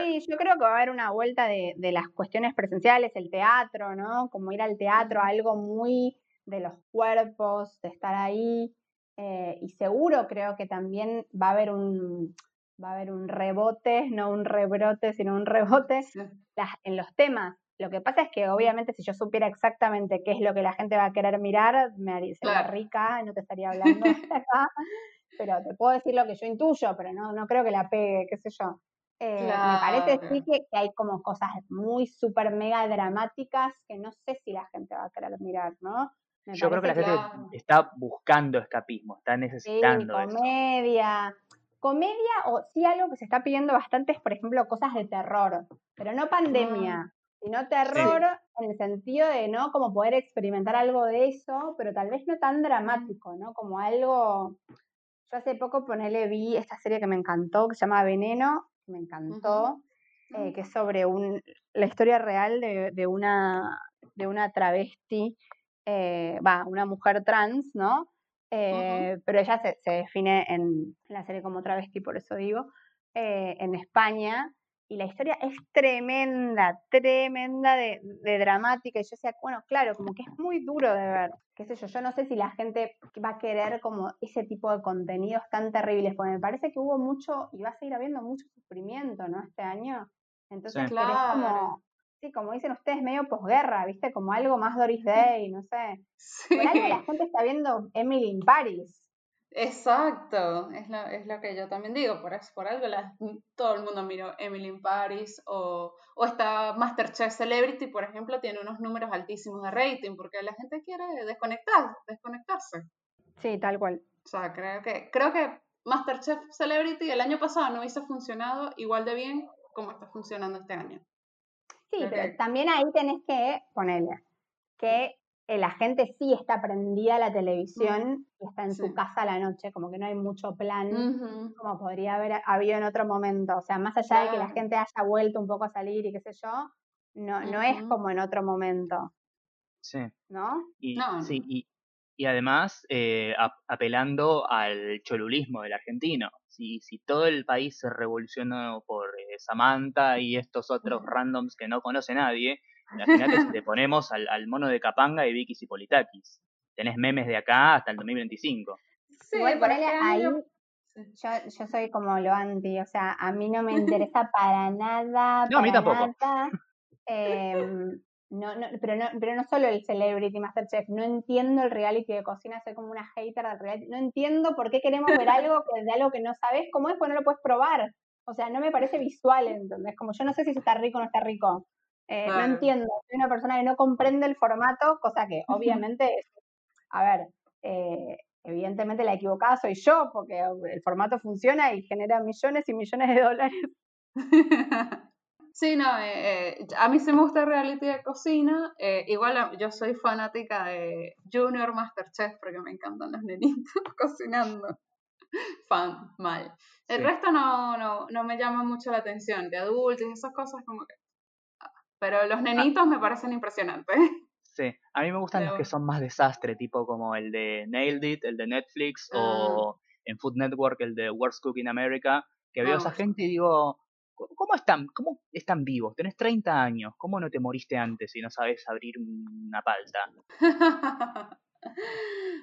Sí, yo creo que va a haber una vuelta de, de, las cuestiones presenciales, el teatro, ¿no? Como ir al teatro, algo muy de los cuerpos, de estar ahí. Eh, y seguro creo que también va a haber un va a haber un rebote, no un rebrote, sino un rebote en los temas. Lo que pasa es que obviamente si yo supiera exactamente qué es lo que la gente va a querer mirar, me haría rica, no te estaría hablando (laughs) (laughs) acá, pero te puedo decir lo que yo intuyo, pero no, no creo que la pegue, qué sé yo. Eh, me parece sí que, hay como cosas muy súper mega dramáticas que no sé si la gente va a querer mirar, ¿no? Yo creo que la gente está buscando escapismo, está necesitando. Sí, comedia. Comedia o sí algo que se está pidiendo bastante es, por ejemplo, cosas de terror, pero no pandemia, ah. sino terror en el sentido de, ¿no? Como poder experimentar algo de eso, pero tal vez no tan dramático, ¿no? Como algo... Yo hace poco, ponele, vi esta serie que me encantó, que se llama Veneno, me encantó, eh, que es sobre un, la historia real de, de, una, de una travesti, eh, va, una mujer trans, ¿no? Eh, pero ella se, se, define en la serie como travesti, por eso digo, en España, y la historia es tremenda, tremenda de, de, dramática. Y yo decía, bueno, claro, como que es muy duro de ver. Qué sé yo, yo no sé si la gente va a querer como ese tipo de contenidos tan terribles, porque me parece que hubo mucho y va a seguir habiendo mucho sufrimiento, ¿no? Este año. Entonces, claro. es como, sí, como dicen ustedes, medio posguerra, ¿viste? Como algo más Doris (laughs) Day, no sé. Sí. Por algo la gente está viendo Emily in Paris. Exacto, es lo, es lo que yo también digo, por eso, por algo todo el mundo miró Emily in Paris o, o está Masterchef Celebrity, por ejemplo, tiene unos números altísimos de rating porque la gente quiere desconectar, desconectarse. Sí, tal cual. O sea, creo que, creo que Masterchef Celebrity el año pasado no hubiese funcionado igual de bien como está funcionando este año. Sí, pero también ahí tenés que ponerle que la gente sí está prendida a la televisión y está en su casa a la noche, como que no hay mucho plan, como podría haber habido en otro momento. O sea, más allá de que la gente haya vuelto un poco a salir y qué sé yo, no, no es como en otro momento. Sí. ¿No? Y, Sí, y, y además eh, apelando al cholulismo del argentino. Si, si todo el país se revolucionó por eh, Samantha y estos otros randoms que no conoce nadie, Imagínate si te ponemos al, al, mono de Capanga y Vicky Cipolitakis. Tenés memes de acá hasta el 2025. Sí, Igual ponele ahí. Yo, yo soy como lo anti, o sea, a mí no me interesa para nada. (laughs) No, a mí tampoco. Em, no, no, pero no, pero no solo el Celebrity Masterchef, no entiendo el reality de cocina, soy como una hater del reality, no entiendo por qué queremos ver (laughs) algo que, de algo que no sabes cómo es, pues no lo puedes probar. O sea, no me parece visual, ¿entendés? Como yo no sé si está rico o no está rico. Eh, no entiendo, soy una persona que no comprende el formato, cosa que (laughs) obviamente, a ver, eh, evidentemente la equivocada soy yo, porque el formato funciona y genera millones y millones de dólares. (laughs) Sí, no, eh, a mí sí me gusta el reality de cocina. igual yo soy fanática de Junior Masterchef porque me encantan los nenitos (laughs) cocinando. Fan, mal. El resto no, no, no me llama mucho la atención, de adultos y esas cosas como que pero los ah. nenitos me parecen impresionantes. Sí, a mí me gustan los que son más desastre, tipo como el de Nailed It, el de Netflix, o ah. en Food Network el de Worst Cook in America, que veo a esa gente y digo, ¿cómo están, ¿cómo están vivos? Tenés 30 años, ¿cómo no te moriste antes y no sabes abrir una palta? (laughs)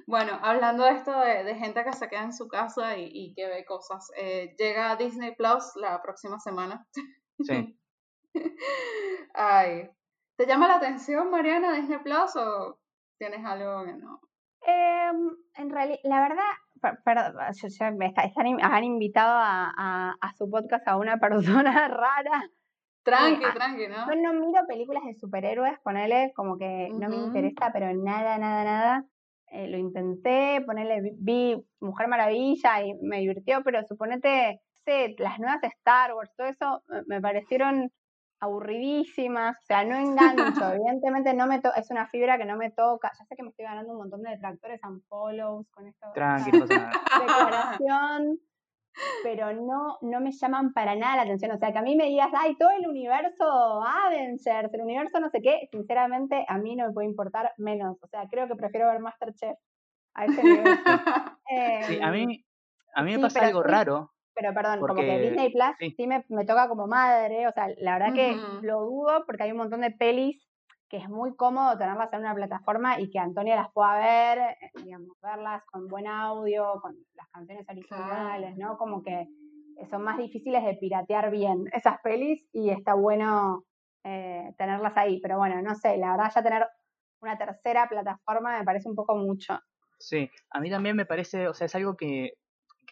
bueno, hablando de esto de, gente que se queda en su casa y, que ve cosas, eh, llega Disney Plus la próxima semana. Sí. (laughs) (laughs) Ay. ¿Te llama la atención, Mariana, Disney Plus o tienes algo que no? Em, en realidad, la verdad, perdón, (laughs) me están, han invitado a, su podcast a una (laughs) persona rara. Tranqui, tranqui, ¿no? Yo no miro películas de superhéroes, ponele como que no me interesa, pero nada, nada, nada. Eh, lo intenté, ponerle, vi Mujer Maravilla y me divirtió, pero suponete, sé, las nuevas Star Wars, todo eso me parecieron aburridísimas, o sea, no engancho, (laughs) evidentemente no me es una fibra que no me toca, ya sé que me estoy ganando un montón de detractores and follows con esto. Tranquilo, (laughs) declaración, pero no, no me llaman para nada la atención, o sea, que a mí me digas, ay, todo el universo Avengers, el universo no sé qué, sinceramente a mí no me puede importar menos, o sea, creo que prefiero ver Masterchef a ese nivel. (laughs) sí, a mí, a mí me pasa algo raro, pero perdón, como que Disney Plus sí, me, me, toca como madre, o sea, la verdad que lo dudo porque hay un montón de pelis que es muy cómodo tenerlas en una plataforma y que Antonia las pueda ver, eh, digamos, verlas con buen audio, con las canciones originales, ¿no? Como que son más difíciles de piratear bien esas pelis y está bueno eh, tenerlas ahí. Pero bueno, no sé, la verdad ya tener una tercera plataforma me parece un poco mucho. Sí, a mí también me parece, o sea, es algo que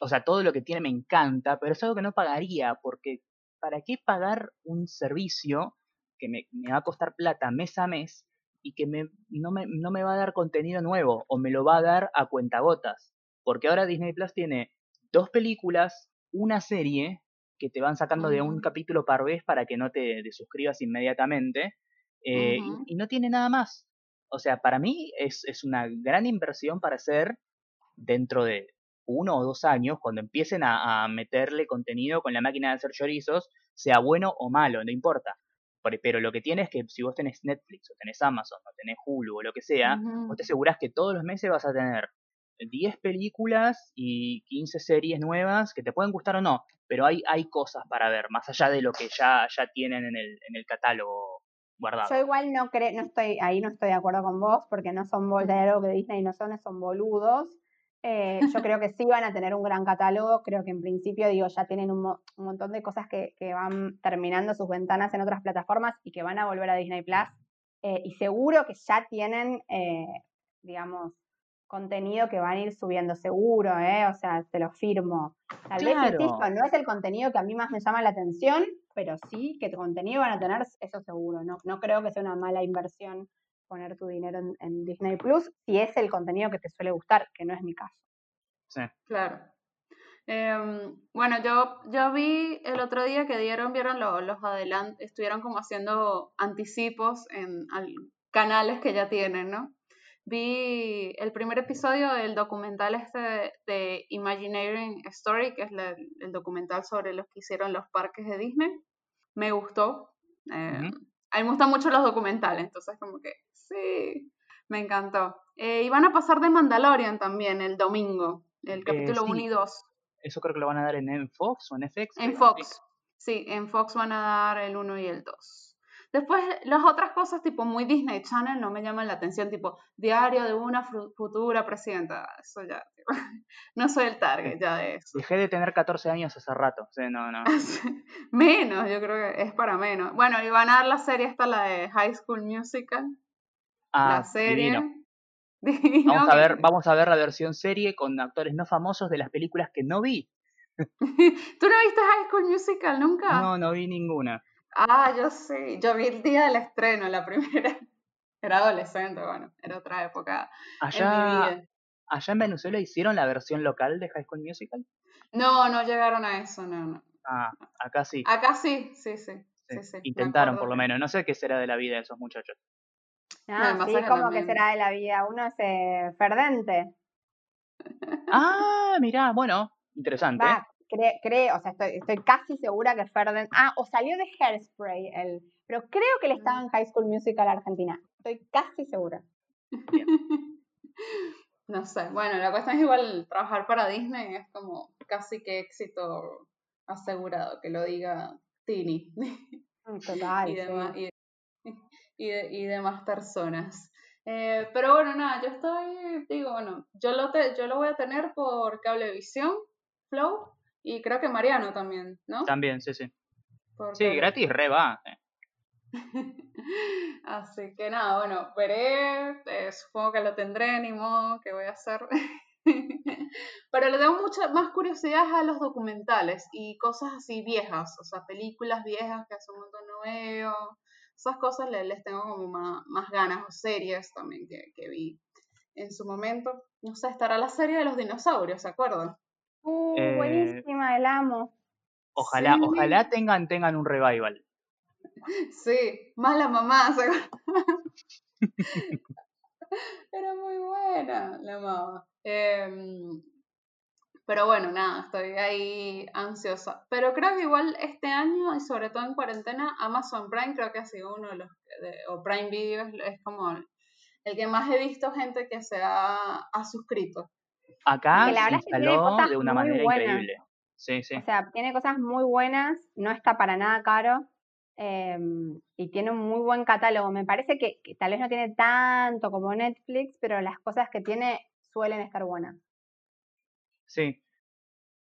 o sea, todo lo que tiene me encanta, pero es algo que no pagaría, porque ¿para qué pagar un servicio que me, va a costar plata mes a mes y que me, no, me, no me va a dar contenido nuevo o me lo va a dar a cuentagotas? Porque ahora Disney Plus tiene dos películas, una serie que te van sacando de un capítulo par vez para que no te, suscribas inmediatamente eh, y, no tiene nada más. O sea, para mí es, es una gran inversión para hacer dentro de uno o dos años, cuando empiecen a, meterle contenido con la máquina de hacer chorizos, sea bueno o malo, no importa. Pero lo que tienes es que si vos tenés Netflix o tenés Amazon o tenés Hulu o lo que sea, vos te asegurás que todos los meses vas a tener 10 películas y 15 series nuevas que te pueden gustar o no, pero hay, hay cosas para ver, más allá de lo que ya, ya tienen en el, en el catálogo guardado. Yo igual no creo, no estoy, ahí no estoy de acuerdo con vos, porque no son algo que Disney no son, son boludos. Eh, yo creo que sí van a tener un gran catálogo, creo que en principio, digo, ya tienen un, montón de cosas que, van terminando sus ventanas en otras plataformas y que van a volver a Disney Plus. Eh, y seguro que ya tienen, eh, digamos, contenido que van a ir subiendo seguro, ¿eh? O sea, te lo firmo. Tal vez, insisto, no es el contenido que a mí más me llama la atención, pero sí que tu contenido van a tener eso seguro. No, no creo que sea una mala inversión poner tu dinero en, Disney Plus si es el contenido que te suele gustar, que no es mi caso. Sí. Claro. Em, bueno, yo, yo vi el otro día que dieron, vieron los, los adelantos, estuvieron como haciendo anticipos en canales que ya tienen, ¿no? vi el primer episodio del documental este de, Imagineering Story, que es el documental sobre los que hicieron los parques de Disney. Me gustó. Eh, A mí me gustan mucho los documentales, entonces como que sí, me encantó. Eh, y van a pasar de Mandalorian también el domingo, el eh, capítulo 1 y 2. Eso creo que lo van a dar en, Fox o en FX. En Fox, sí, en Fox van a dar el 1 y el 2. Después, las otras cosas, tipo muy Disney Channel, no me llaman la atención, tipo diario de una futura presidenta. Eso ya, (laughs) no soy el target ya de eso. Dejé de tener 14 años hace rato, sí, no, no. (laughs) menos, yo creo que es para menos. Bueno, y van a dar la serie esta, la de High School Musical. Ah, la serie. (laughs) vamos, a ver, vamos a ver la versión serie con actores no famosos de las películas que no vi. (laughs) ¿Tú no viste High School Musical nunca? No, no vi ninguna. Ah, yo sí, yo vi el día del estreno, la (laughs) primera. Era adolescente, bueno, era otra época allá, en mi ¿Allá en Venezuela hicieron la versión local de High School Musical? No, no llegaron a eso, no, no. Ah, acá sí. Acá sí, sí, sí. Intentaron por lo menos, no sé qué será de la vida de esos muchachos. Ah, sí, como que será de la vida, uno es eh, ferdente. Ah, mirá, bueno, interesante creo, o sea, estoy, estoy casi segura que Ferden, ah, o salió de Hairspray, el, pero creo que él estaba en High School Musical Argentina, estoy casi segura. (laughs) no sé, bueno, la cuestión es igual, trabajar para Disney es como casi que éxito asegurado, que lo diga Tini. Mm, total. (laughs) y, demás, y, demás personas. Eh, pero bueno, nada, yo estoy, digo, bueno, yo lo, te, yo lo voy a tener por Cablevisión, Flow, y creo que Mariano también, ¿no? También, sí, sí. Sí, gratis re va. Eh. (laughs) Así que nada, bueno, veré, eh, supongo que lo tendré, ni modo, que voy a hacer. (laughs) Pero le tengo mucha más curiosidad a los documentales y cosas así viejas, o sea, películas viejas que hace un montón no veo. Esas cosas les, tengo como más, ganas, o series también que, que vi en su momento. No sé, estará la serie de los dinosaurios, ¿se acuerdan? Uh, eh, buenísima, el amo. Ojalá, ojalá tengan, tengan un revival. (laughs) Sí, más la mamá, (laughs) Era muy buena la mamá. Em, pero bueno, nada, estoy ahí ansiosa. Pero creo que igual este año, y sobre todo en cuarentena, Amazon Prime creo que ha sido uno de los, o Prime Video es, como el que más he visto gente que se ha suscrito acá se instaló de una manera increíble. Sí, sí. O sea, tiene cosas muy buenas, no está para nada caro em, y tiene un muy buen catálogo. Me parece que, tal vez no tiene tanto como Netflix, pero las cosas que tiene suelen estar buenas. Sí.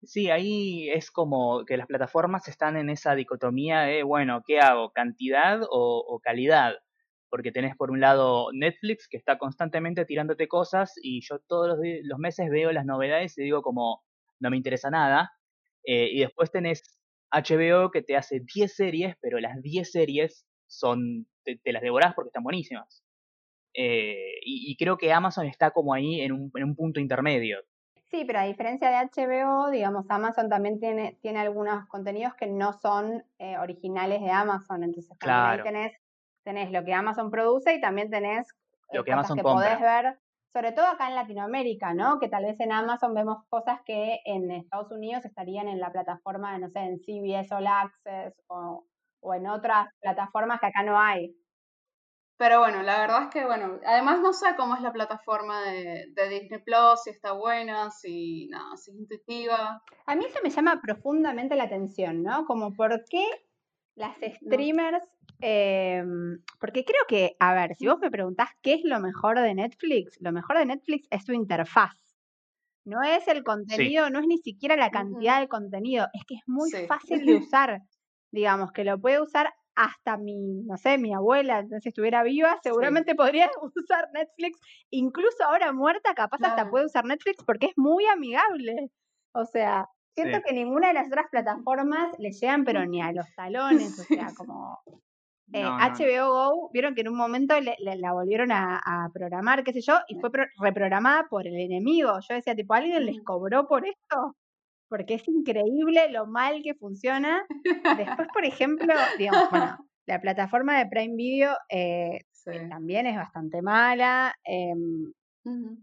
Sí, ahí es como que las plataformas están en esa dicotomía de, bueno, ¿qué hago? ¿Cantidad o calidad? porque tenés por un lado Netflix que está constantemente tirándote cosas y yo todos los, meses veo las novedades y digo como no me interesa nada. Eh, y después tenés HBO que te hace 10 series, pero las 10 series son te, las devorás porque están buenísimas. Eh, y, creo que Amazon está como ahí en un, en un, punto intermedio. Sí, pero a diferencia de HBO, digamos, Amazon también tiene, tiene algunos contenidos que no son eh, originales de Amazon. Entonces, ahí tenés tenés lo que Amazon produce y también tenés lo eh, que cosas que podés ver, sobre todo acá en Latinoamérica, ¿no? Que tal vez en Amazon vemos cosas que en Estados Unidos estarían en la plataforma, de, no sé, en CBS All Access o, en otras plataformas que acá no hay. Pero bueno, la verdad es que, bueno, además no sé cómo es la plataforma de, Disney Plus, si está buena, si, nada, si es intuitiva. A mí eso me llama profundamente la atención, ¿no? Como por qué las streamers Em, porque creo que, a ver, si vos me preguntás qué es lo mejor de Netflix, lo mejor de Netflix es su interfaz. No es el contenido, no es ni siquiera la cantidad de contenido, es que es muy fácil de (laughs) usar. Digamos, que lo puede usar hasta mi, no sé, mi abuela, si estuviera viva, seguramente (laughs) podría usar Netflix. Incluso ahora muerta, capaz hasta puede usar Netflix porque es muy amigable. O sea, siento que ninguna de las otras plataformas le llegan, pero ni a los talones. O sea, (laughs) como HBO Go, vieron que en un momento la volvieron a, programar, qué sé yo, y fue reprogramada por el enemigo. Yo decía, tipo, ¿alguien les cobró por esto? Porque es increíble lo mal que funciona. Después, por ejemplo, (laughs) digamos, bueno, la plataforma de Prime Video eh, también es bastante mala. Em,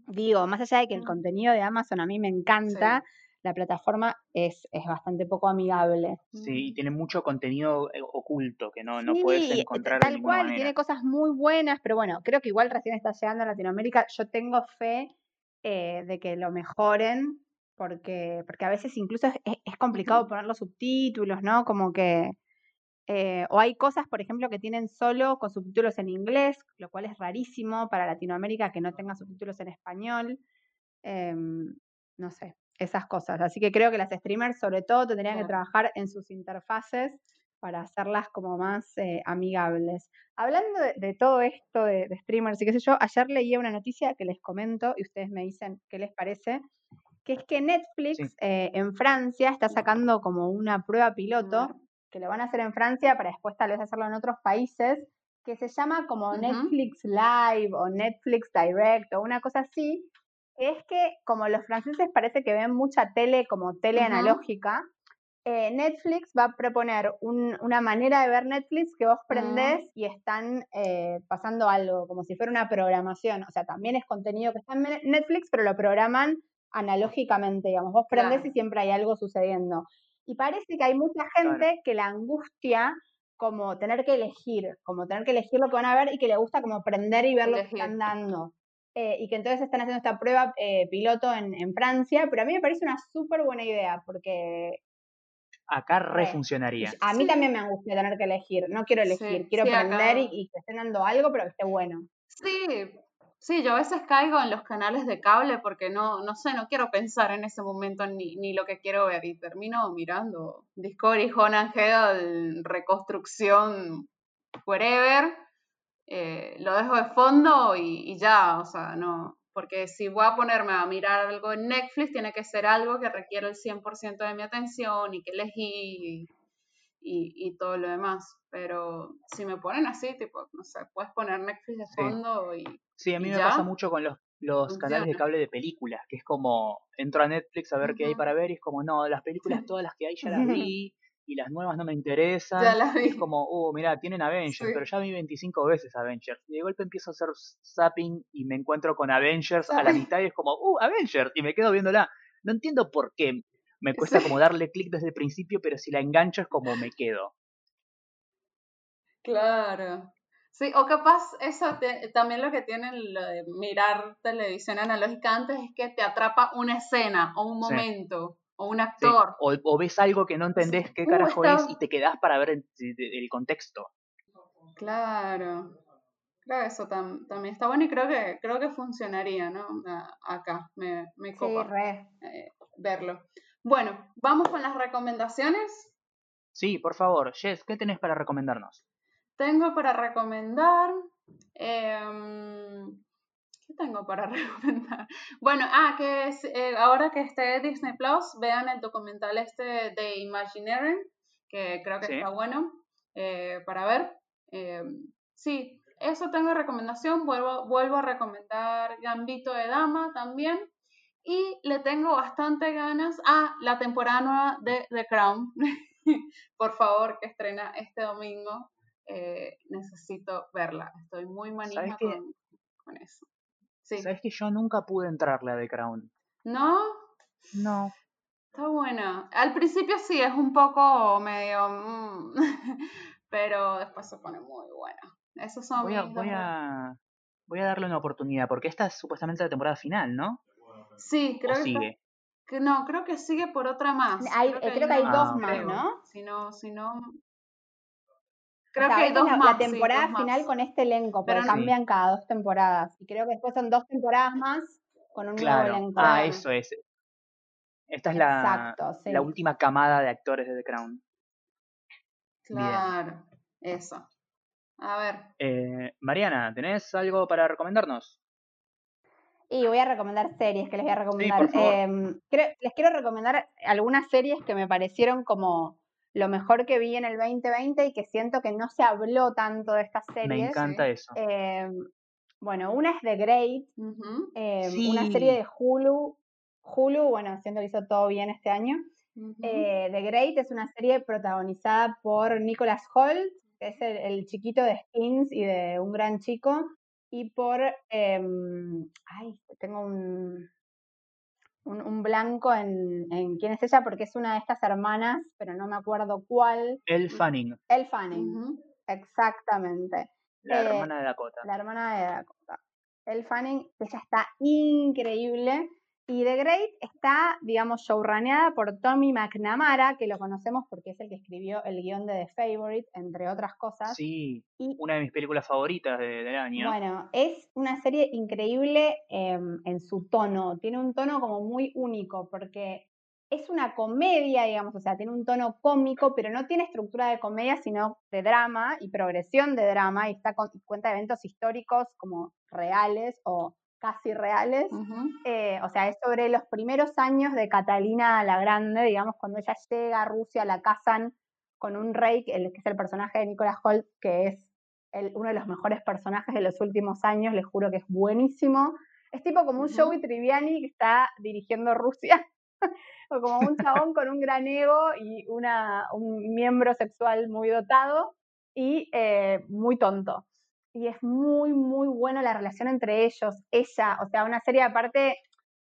digo, más allá de que el contenido de Amazon a mí me encanta, la plataforma es, es bastante poco amigable. Sí, y tiene mucho contenido eh, oculto que no, no puedes encontrar. Tal cual, tiene cosas muy buenas, pero bueno, creo que igual recién está llegando a Latinoamérica. Yo tengo fe eh, de que lo mejoren, porque, porque a veces incluso es, complicado poner los subtítulos, ¿no? Como que. Eh, o hay cosas, por ejemplo, que tienen solo con subtítulos en inglés, lo cual es rarísimo para Latinoamérica que no tenga subtítulos en español. Em, no sé, esas cosas. Así que creo que las streamers sobre todo tendrían que trabajar en sus interfaces para hacerlas como más eh, amigables. Hablando de, todo esto de, streamers y qué sé yo, ayer leí una noticia que les comento y ustedes me dicen qué les parece, que es que Netflix eh, en Francia está sacando como una prueba piloto, que lo van a hacer en Francia para después tal vez hacerlo en otros países, que se llama como Netflix Live o Netflix Direct o una cosa así, es que como los franceses parece que ven mucha tele como tele analógica, eh, Netflix va a proponer una manera de ver Netflix que vos prendés y están eh, pasando algo, como si fuera una programación. O sea, también es contenido que está en Netflix, pero lo programan analógicamente, digamos. Vos prendés y siempre hay algo sucediendo. Y parece que hay mucha gente que la angustia como tener que elegir, como tener que elegir lo que van a ver y que le gusta como prender y ver lo que están dando. Eh, y que entonces están haciendo esta prueba eh, piloto en, Francia, pero a mí me parece una súper buena idea porque... Acá refuncionaría. A mí también me angustia tener que elegir, no quiero elegir, quiero aprender y, que estén dando algo, pero que esté bueno. Sí, sí, yo a veces caigo en los canales de cable porque no, no sé, no quiero pensar en ese momento ni, ni lo que quiero ver y termino mirando Discovery, Honan Hegel, Reconstrucción, Wherever eh, lo dejo de fondo y, ya, o sea, no, porque si voy a ponerme a mirar algo en Netflix, tiene que ser algo que requiere el 100% de mi atención y que elegí y, todo lo demás. Pero si me ponen así, tipo, no sé, puedes poner Netflix de fondo y... Sí, a mí me pasa mucho con los, los canales de cable de películas, que es como, entro a Netflix a ver qué hay para ver y es como, no, las películas (laughs) todas las que hay ya las (laughs) vi y las nuevas no me interesan. Es como, uh, mira, tienen Avengers, pero ya vi 25 veces Avengers. Y de golpe empiezo a hacer zapping y me encuentro con Avengers a la mitad y es como, uh, Avengers, y me quedo viéndola. No entiendo por qué. Me cuesta como darle clic desde el principio, pero si la engancho es como me quedo. Claro. Sí, o capaz eso también lo que tienen lo de mirar televisión analógica antes es que te atrapa una escena o un momento o un actor. O, ves algo que no entendés qué uh, carajo es y te quedás para ver el, contexto. Claro. Creo que eso también está bueno y creo que creo que funcionaría, ¿no? acá, me, me copa eh, verlo. Bueno, ¿vamos con las recomendaciones? Sí, por favor. Jess, ¿qué tenés para recomendarnos? Tengo para recomendar... Eh, tengo para (laughs) recomendar? Bueno, ah, que es, eh, ahora que esté Disney Plus, vean el documental este de Imagineering, que creo que está bueno eh, para ver. Eh, sí, eso tengo recomendación. Vuelvo, vuelvo a recomendar Gambito de Dama también. Y le tengo bastante ganas a la temporada nueva de The Crown. (laughs) Por favor, que estrena este domingo. Necesito verla. Estoy muy manija con eso. Sabes que yo nunca pude entrarle a The Crown. ¿No? No. Está buena. Al principio sí, es un poco medio. Mm, (laughs) pero después se pone muy buena. Esos son voy a, voy a, voy a darle una oportunidad, porque esta es supuestamente la temporada final, ¿no? Sí, creo que. Sigue. No, creo que sigue por otra más. Hay, creo, que, hay, dos más, ¿no? Si no, si no, Creo que hay dos la, más. La temporada final con este elenco, pero cambian cada dos temporadas. Y creo que después son dos temporadas más con un nuevo elenco. Ah, eso es. Esta es la, la última camada de actores de The Crown. Claro. Eso. A ver. Eh, Mariana, ¿tenés algo para recomendarnos? Y voy a recomendar series que les voy a recomendar. Em, les quiero recomendar algunas series que me parecieron como lo mejor que vi en el 2020 y que siento que no se habló tanto de estas series. Me encanta eso. Em, bueno, una es The Great, em, una serie de Hulu. Hulu, bueno, siento que hizo todo bien este año. Eh, The Great es una serie protagonizada por Nicholas Holt, que es el, chiquito de Skins y de Un Gran Chico, y por, em, ay, tengo un, un, blanco en, en, quién es ella, porque es una de estas hermanas, pero no me acuerdo cuál. El Fanning. El Fanning, exactamente. La eh, hermana de Dakota. La hermana de Dakota. El Fanning, ella está increíble. Y The Great está, digamos, showraneada por Tommy McNamara, que lo conocemos porque es el que escribió el guion de The Favorite, entre otras cosas. Sí, una de mis películas favoritas del año. Bueno, es una serie increíble em, en su tono. Tiene un tono como muy único, porque es una comedia, digamos, o sea, tiene un tono cómico, pero no tiene estructura de comedia, sino de drama y progresión de drama, y está con, cuenta eventos históricos como reales o casi reales. Eh, o sea, es sobre los primeros años de Catalina la Grande, digamos, cuando ella llega a Rusia, la casan con un rey, que es el personaje de Nicolas Holt, que es uno de los mejores personajes de los últimos años, les juro que es buenísimo. Es tipo como un Joey Triviani que está dirigiendo Rusia, (laughs) o como un chabón con un gran ego y una, un miembro sexual muy dotado y eh, muy tonto y es muy, muy buena la relación entre ellos. Ella, o sea, una serie aparte,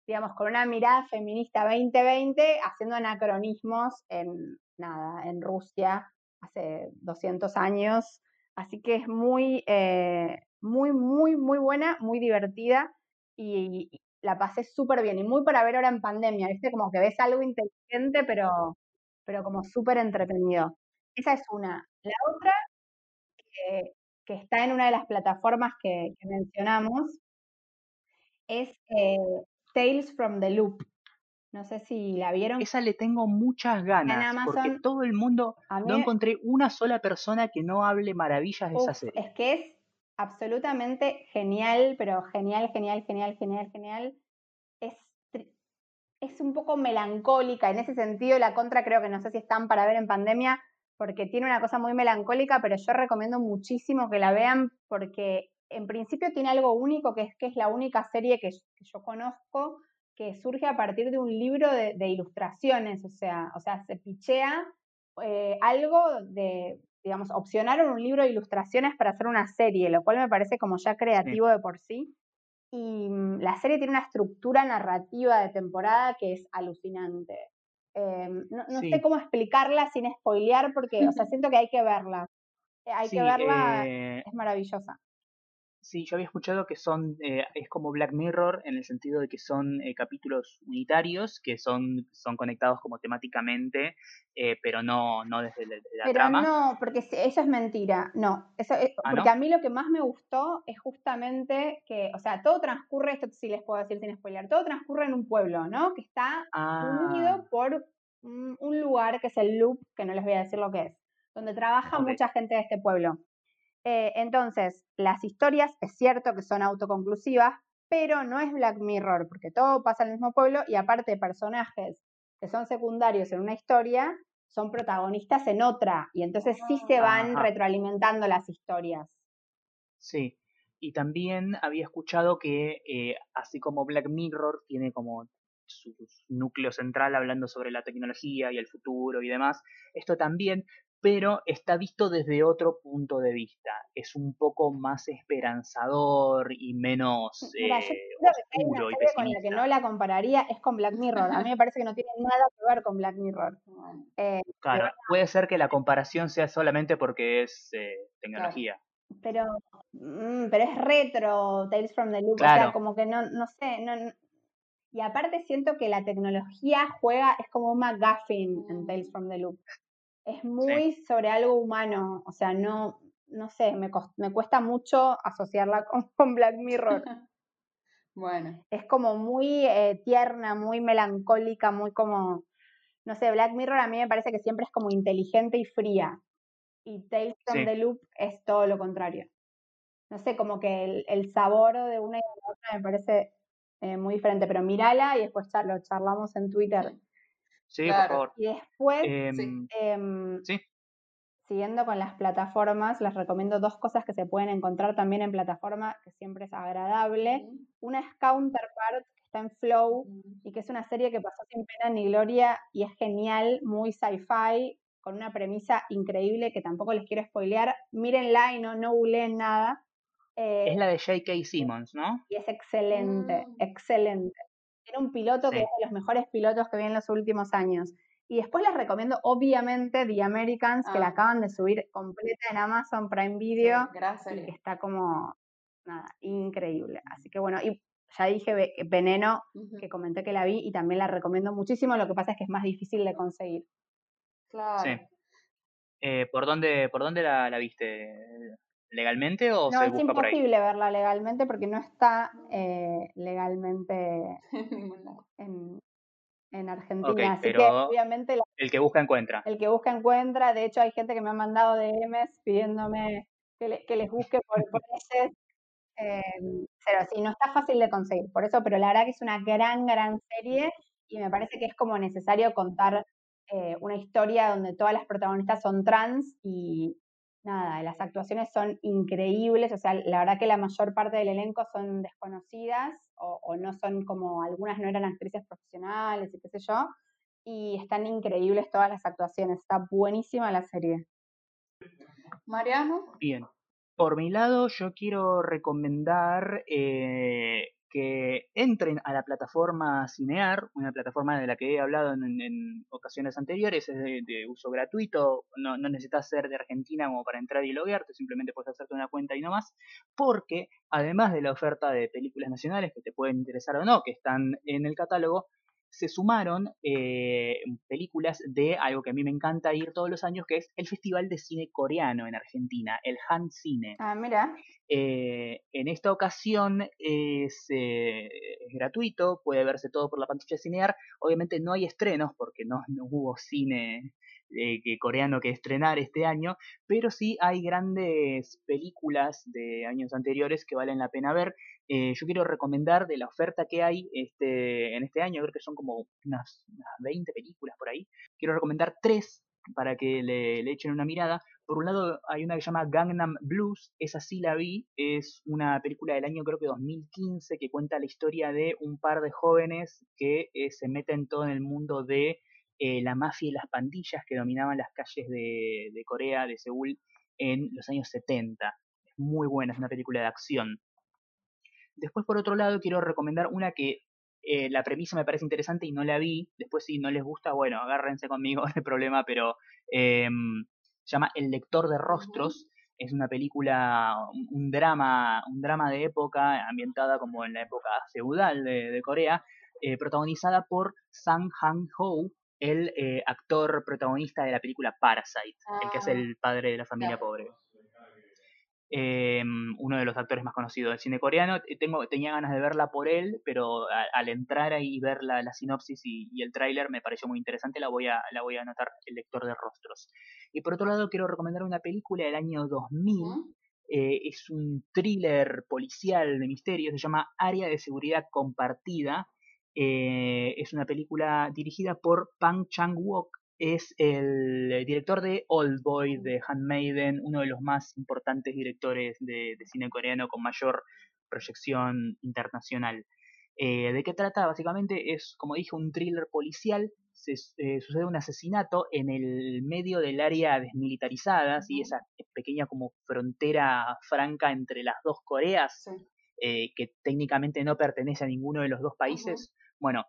digamos, con una mirada feminista 2020, haciendo anacronismos en, nada, en Rusia hace 200 años. Así que es muy, eh, muy, muy, muy buena, muy divertida y, la pasé súper bien. Y muy para ver ahora en pandemia, ¿viste? Como que ves algo inteligente, pero, pero como súper entretenido. Esa es una. La otra, que que está en una de las plataformas que, mencionamos, es eh, Tales from the Loop. No sé si la vieron. Esa le tengo muchas ganas. porque todo el mundo, no encontré una sola persona que no hable maravillas de esa serie. Es que es absolutamente genial, pero genial, genial, genial, genial, genial. Es, es un poco melancólica. En ese sentido, la contra creo que no sé si están para ver en pandemia, porque tiene una cosa muy melancólica, pero yo recomiendo muchísimo que la vean porque en principio tiene algo único, que es que es la única serie que, yo conozco que surge a partir de un libro de, ilustraciones, o sea, o sea, se pichea eh, algo de, digamos, opcionaron un libro de ilustraciones para hacer una serie, lo cual me parece como ya creativo de por sí. Y mm, la serie tiene una estructura narrativa de temporada que es alucinante. Em, no, sé cómo explicarla sin spoilear porque, o sea, (laughs) siento que hay que verla. Eh, hay que verla, eh es maravillosa. Sí, yo había escuchado que son, eh, es como Black Mirror en el sentido de que son eh, capítulos unitarios, que son, son conectados como temáticamente, pero no, no desde la, pero no, porque eso es mentira, no. Eso ¿Ah, porque a mí lo que más me gustó es justamente que, o sea, todo transcurre, esto sí les puedo decir sin spoiler, todo transcurre en un pueblo, ¿no? Que está unido ah. por un, lugar que es el Loop, que no les voy a decir lo que es, donde trabaja mucha gente de este pueblo. Eh, entonces, las historias es cierto que son autoconclusivas, pero no es Black Mirror, porque todo pasa en el mismo pueblo y aparte personajes que son secundarios en una historia son protagonistas en otra y entonces sí se ah, van retroalimentando las historias. Sí, y también había escuchado que eh, así como Black Mirror tiene como su núcleo central hablando sobre la tecnología y el futuro y demás, esto también pero está visto desde otro punto de vista. Es un poco más esperanzador y menos Mira, eh, oscuro y Con la que no la compararía es con Black Mirror. A mí me parece que no tiene nada que ver con Black Mirror. Eh, claro, puede ser que la comparación sea solamente porque es eh, tecnología. Pero, mm, pero es retro, Tales from the Loop, o sea, como que no, no sé, no, y aparte siento que la tecnología juega, es como un McGuffin en Tales from the Loop es muy sobre algo humano, o sea, no, no sé, me, me cuesta mucho asociarla (laughs) con, Black Mirror. (laughs) bueno. Es como muy eh, tierna, muy melancólica, muy como, no sé, Black Mirror a mí me parece que siempre es como inteligente y fría. y Tales from the Loop es todo lo contrario. No sé, como que el, sabor de una y de la otra me parece eh, muy diferente, pero mírala y después lo charlamos en Twitter. Sí, por favor. Y después, em, sí siguiendo con las plataformas, les recomiendo dos cosas que se pueden encontrar también en plataforma, que siempre es agradable. Una es Counterpart, que está en Flow, y que es una serie que pasó sin pena ni gloria y es genial, muy sci-fi, con una premisa increíble que tampoco les quiero spoilear. Mírenla y no, no googleen nada. es la de J.K. Simmons, ¿no? Y es excelente, mm. excelente. Tiene un piloto que es de los mejores pilotos que vi en los últimos años. Y después les recomiendo, obviamente, The Americans, que la ah. acaban de subir completa en Amazon Prime Video. gracias. Y que está como, nada, increíble. Así que bueno, y ya dije Veneno, que comenté que la vi y también la recomiendo muchísimo. Lo que pasa es que es más difícil de conseguir. Claro. Sí. Eh, ¿Por dónde, por dónde la, viste? ¿Legalmente o no, se busca por ahí? es imposible verla legalmente porque no está eh, legalmente (laughs) en, en Argentina. Así que obviamente el que busca encuentra. El que busca encuentra. De hecho, hay gente que me ha mandado DMs pidiéndome que, que les busque por, por ese. Em, pero sí, no está fácil de conseguir. Por eso, pero la verdad que es una gran, gran serie y me parece que es como necesario contar eh, una historia donde todas las protagonistas son trans y nada, las actuaciones son increíbles. O sea, la verdad que la mayor parte del elenco son desconocidas o, no son como, algunas no eran actrices profesionales y qué sé yo, y están increíbles todas las actuaciones, está buenísima la serie. Mariano. Bien. Por mi lado, yo quiero recomendar eh, que entren a la plataforma Cinear, una plataforma de la que he hablado en, ocasiones anteriores, es de, uso gratuito, no, necesitas ser de Argentina como para entrar y loguearte, simplemente puedes hacerte una cuenta y no más, porque además de la oferta de películas nacionales que te pueden interesar o no, que están en el catálogo, se sumaron eh, películas de algo que a mí me encanta ir todos los años, que es el Festival de Cine Coreano en Argentina, el Han Cine. Ah, mira. Eh, en esta ocasión es, eh, es, gratuito, puede verse todo por la pantalla de Cinear. Obviamente no hay estrenos porque no, no hubo cine que coreano que estrenar este año, pero sí hay grandes películas de años anteriores que valen la pena ver. Eh, yo quiero recomendar de la oferta que hay este, en este año, creo que son como unas, 20 películas por ahí. Quiero recomendar tres para que le, echen una mirada. Por un lado hay una que se llama Gangnam Blues, esa sí la vi, es una película del año creo que 2015 que cuenta la historia de un par de jóvenes que eh, se meten todo en el mundo de eh, la mafia y las pandillas que dominaban las calles de, Corea, de Seúl, en los años 70. Es muy buena, es una película de acción. Después, por otro lado, quiero recomendar una que eh, la premisa me parece interesante y no la vi. Después, si no les gusta, bueno, agárrense conmigo, (laughs) no hay problema, pero em, se llama El lector de rostros. Es una película, un, drama, un drama de época, ambientada como en la época feudal de, Corea, eh, protagonizada por Sang Han-ho, el eh, actor protagonista de la película Parasite, el que es ah. el padre de la familia pobre. Em, uno de los actores más conocidos del cine coreano. Tengo, tenía ganas de verla por él, pero al entrar ahí y ver la, sinopsis y, el tráiler me pareció muy interesante, la voy, a, la voy a anotar, El lector de rostros. Y por otro lado quiero recomendar una película del año 2000, eh, es un thriller policial de misterio, se llama Área de Seguridad Compartida, eh, es una película dirigida por Pang Chang-wook, es el director de Old Boy, de Handmaiden, uno de los más importantes directores de, cine coreano con mayor proyección internacional. Eh, ¿De qué trata? Básicamente es, como dije, un thriller policial. Se, eh, sucede un asesinato en el medio del área desmilitarizada, ¿sí? esa pequeña como frontera franca entre las dos Coreas, eh, que técnicamente no pertenece a ninguno de los dos países. Bueno,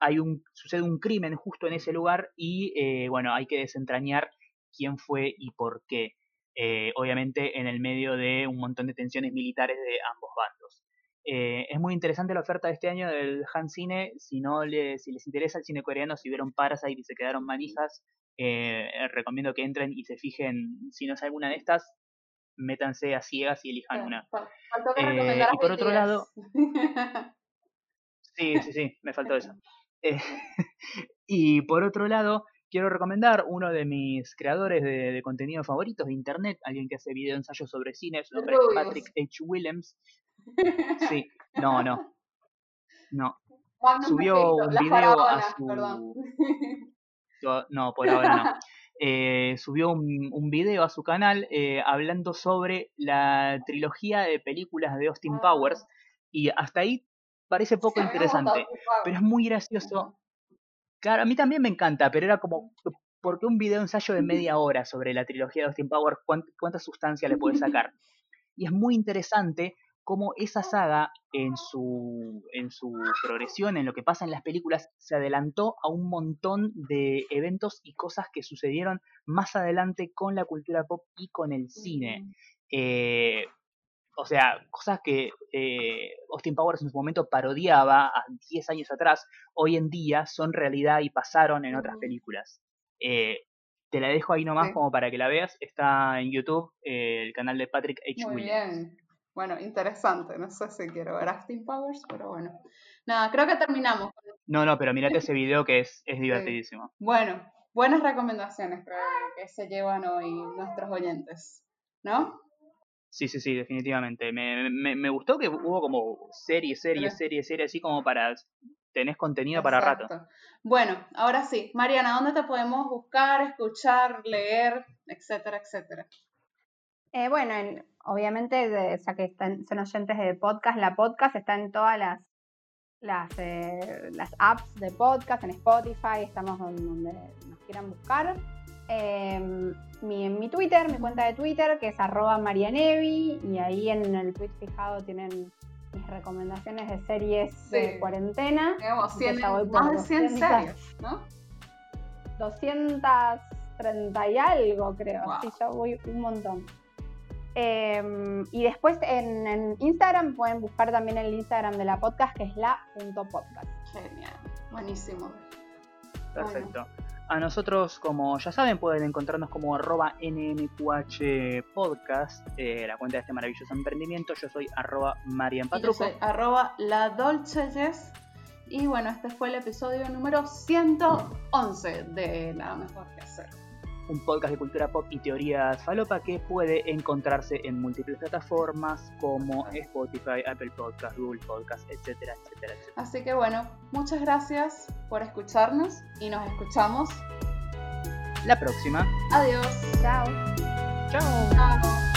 hay un, sucede un crimen justo en ese lugar y eh, bueno, hay que desentrañar quién fue y por qué. Eh, obviamente en el medio de un montón de tensiones militares de ambos bandos. Eh, es muy interesante la oferta de este año del Han Cine. Si, no les, si les interesa el cine coreano, si vieron Parasite y se quedaron manijas, recomiendo que entren y se fijen si no es alguna de estas. Métanse a ciegas y elijan una. y por otro lado. (laughs) Sí, sí, sí, me faltó eso. Eh, (laughs) y por otro lado, quiero recomendar uno de mis creadores de, contenido favoritos de internet, alguien que hace video ensayos sobre cine, su nombre es Patrick H. Williams. Sí, (laughs) no, no. No. Subió un video a su. (laughs) No, por ahora no. Eh, subió un, un, video a su canal eh, hablando sobre la trilogía de películas de Austin ah. Powers y hasta ahí parece poco interesante, pero es muy gracioso. Claro, a mí también me encanta, pero era como, ¿por qué un video ensayo de media hora sobre la trilogía de Austin Powers? ¿Cuánta, sustancia le puede (laughs) sacar? Y es muy interesante cómo esa saga en su, en su progresión, en lo que pasa en las películas, se adelantó a un montón de eventos y cosas que sucedieron más adelante con la cultura pop y con el cine. Eh, o sea, cosas que eh, Austin Powers en su momento parodiaba a 10 años atrás, hoy en día son realidad y pasaron en otras películas. Eh, te la dejo ahí nomás como para que la veas. Está en YouTube eh, el canal de Patrick H. Muy bien. Bueno, interesante. No sé si quiero ver Austin Powers, pero bueno. Nada, creo que terminamos. No, no, pero mírate ese video que es, es (laughs) divertidísimo. Bueno, buenas recomendaciones que se llevan hoy nuestros oyentes, ¿no? Sí, sí, sí, definitivamente. Me, me, me gustó que hubo como serie, serie, serie, serie, así como para tenés contenido para rato. Bueno, ahora sí, Mariana, ¿dónde te podemos buscar, escuchar, leer, etcétera, etcétera? Eh, bueno, obviamente, ya que están, son oyentes de podcast, la podcast está en todas las las, eh, las apps de podcast, en Spotify, estamos donde nos quieran buscar. Em, mi, en mi Twitter, mi cuenta de Twitter, que es arroba marianevi, y ahí en el tweet fijado tienen mis recomendaciones de series de cuarentena. Digamos, más de 100 series, ¿no? 230 y algo, creo. Sí, yo voy un montón. Em, y después en, en, Instagram pueden buscar también el Instagram de la podcast, que es la.podcast. Genial, buenísimo. Perfecto. A nosotros, como ya saben, pueden encontrarnos como arroba NMQH Podcast, eh, la cuenta de este maravilloso emprendimiento. Yo soy arroba Marian Yo soy arroba La Dolce Y bueno, este fue el episodio número 111 de La Mejor que Hacer un podcast de cultura pop y teorías falopa que puede encontrarse en múltiples plataformas como Spotify, Apple Podcast, Google Podcast, etcétera, etcétera, etcétera. Así que bueno, muchas gracias por escucharnos y nos escuchamos la próxima. Adiós. Chao. Chao. Chao.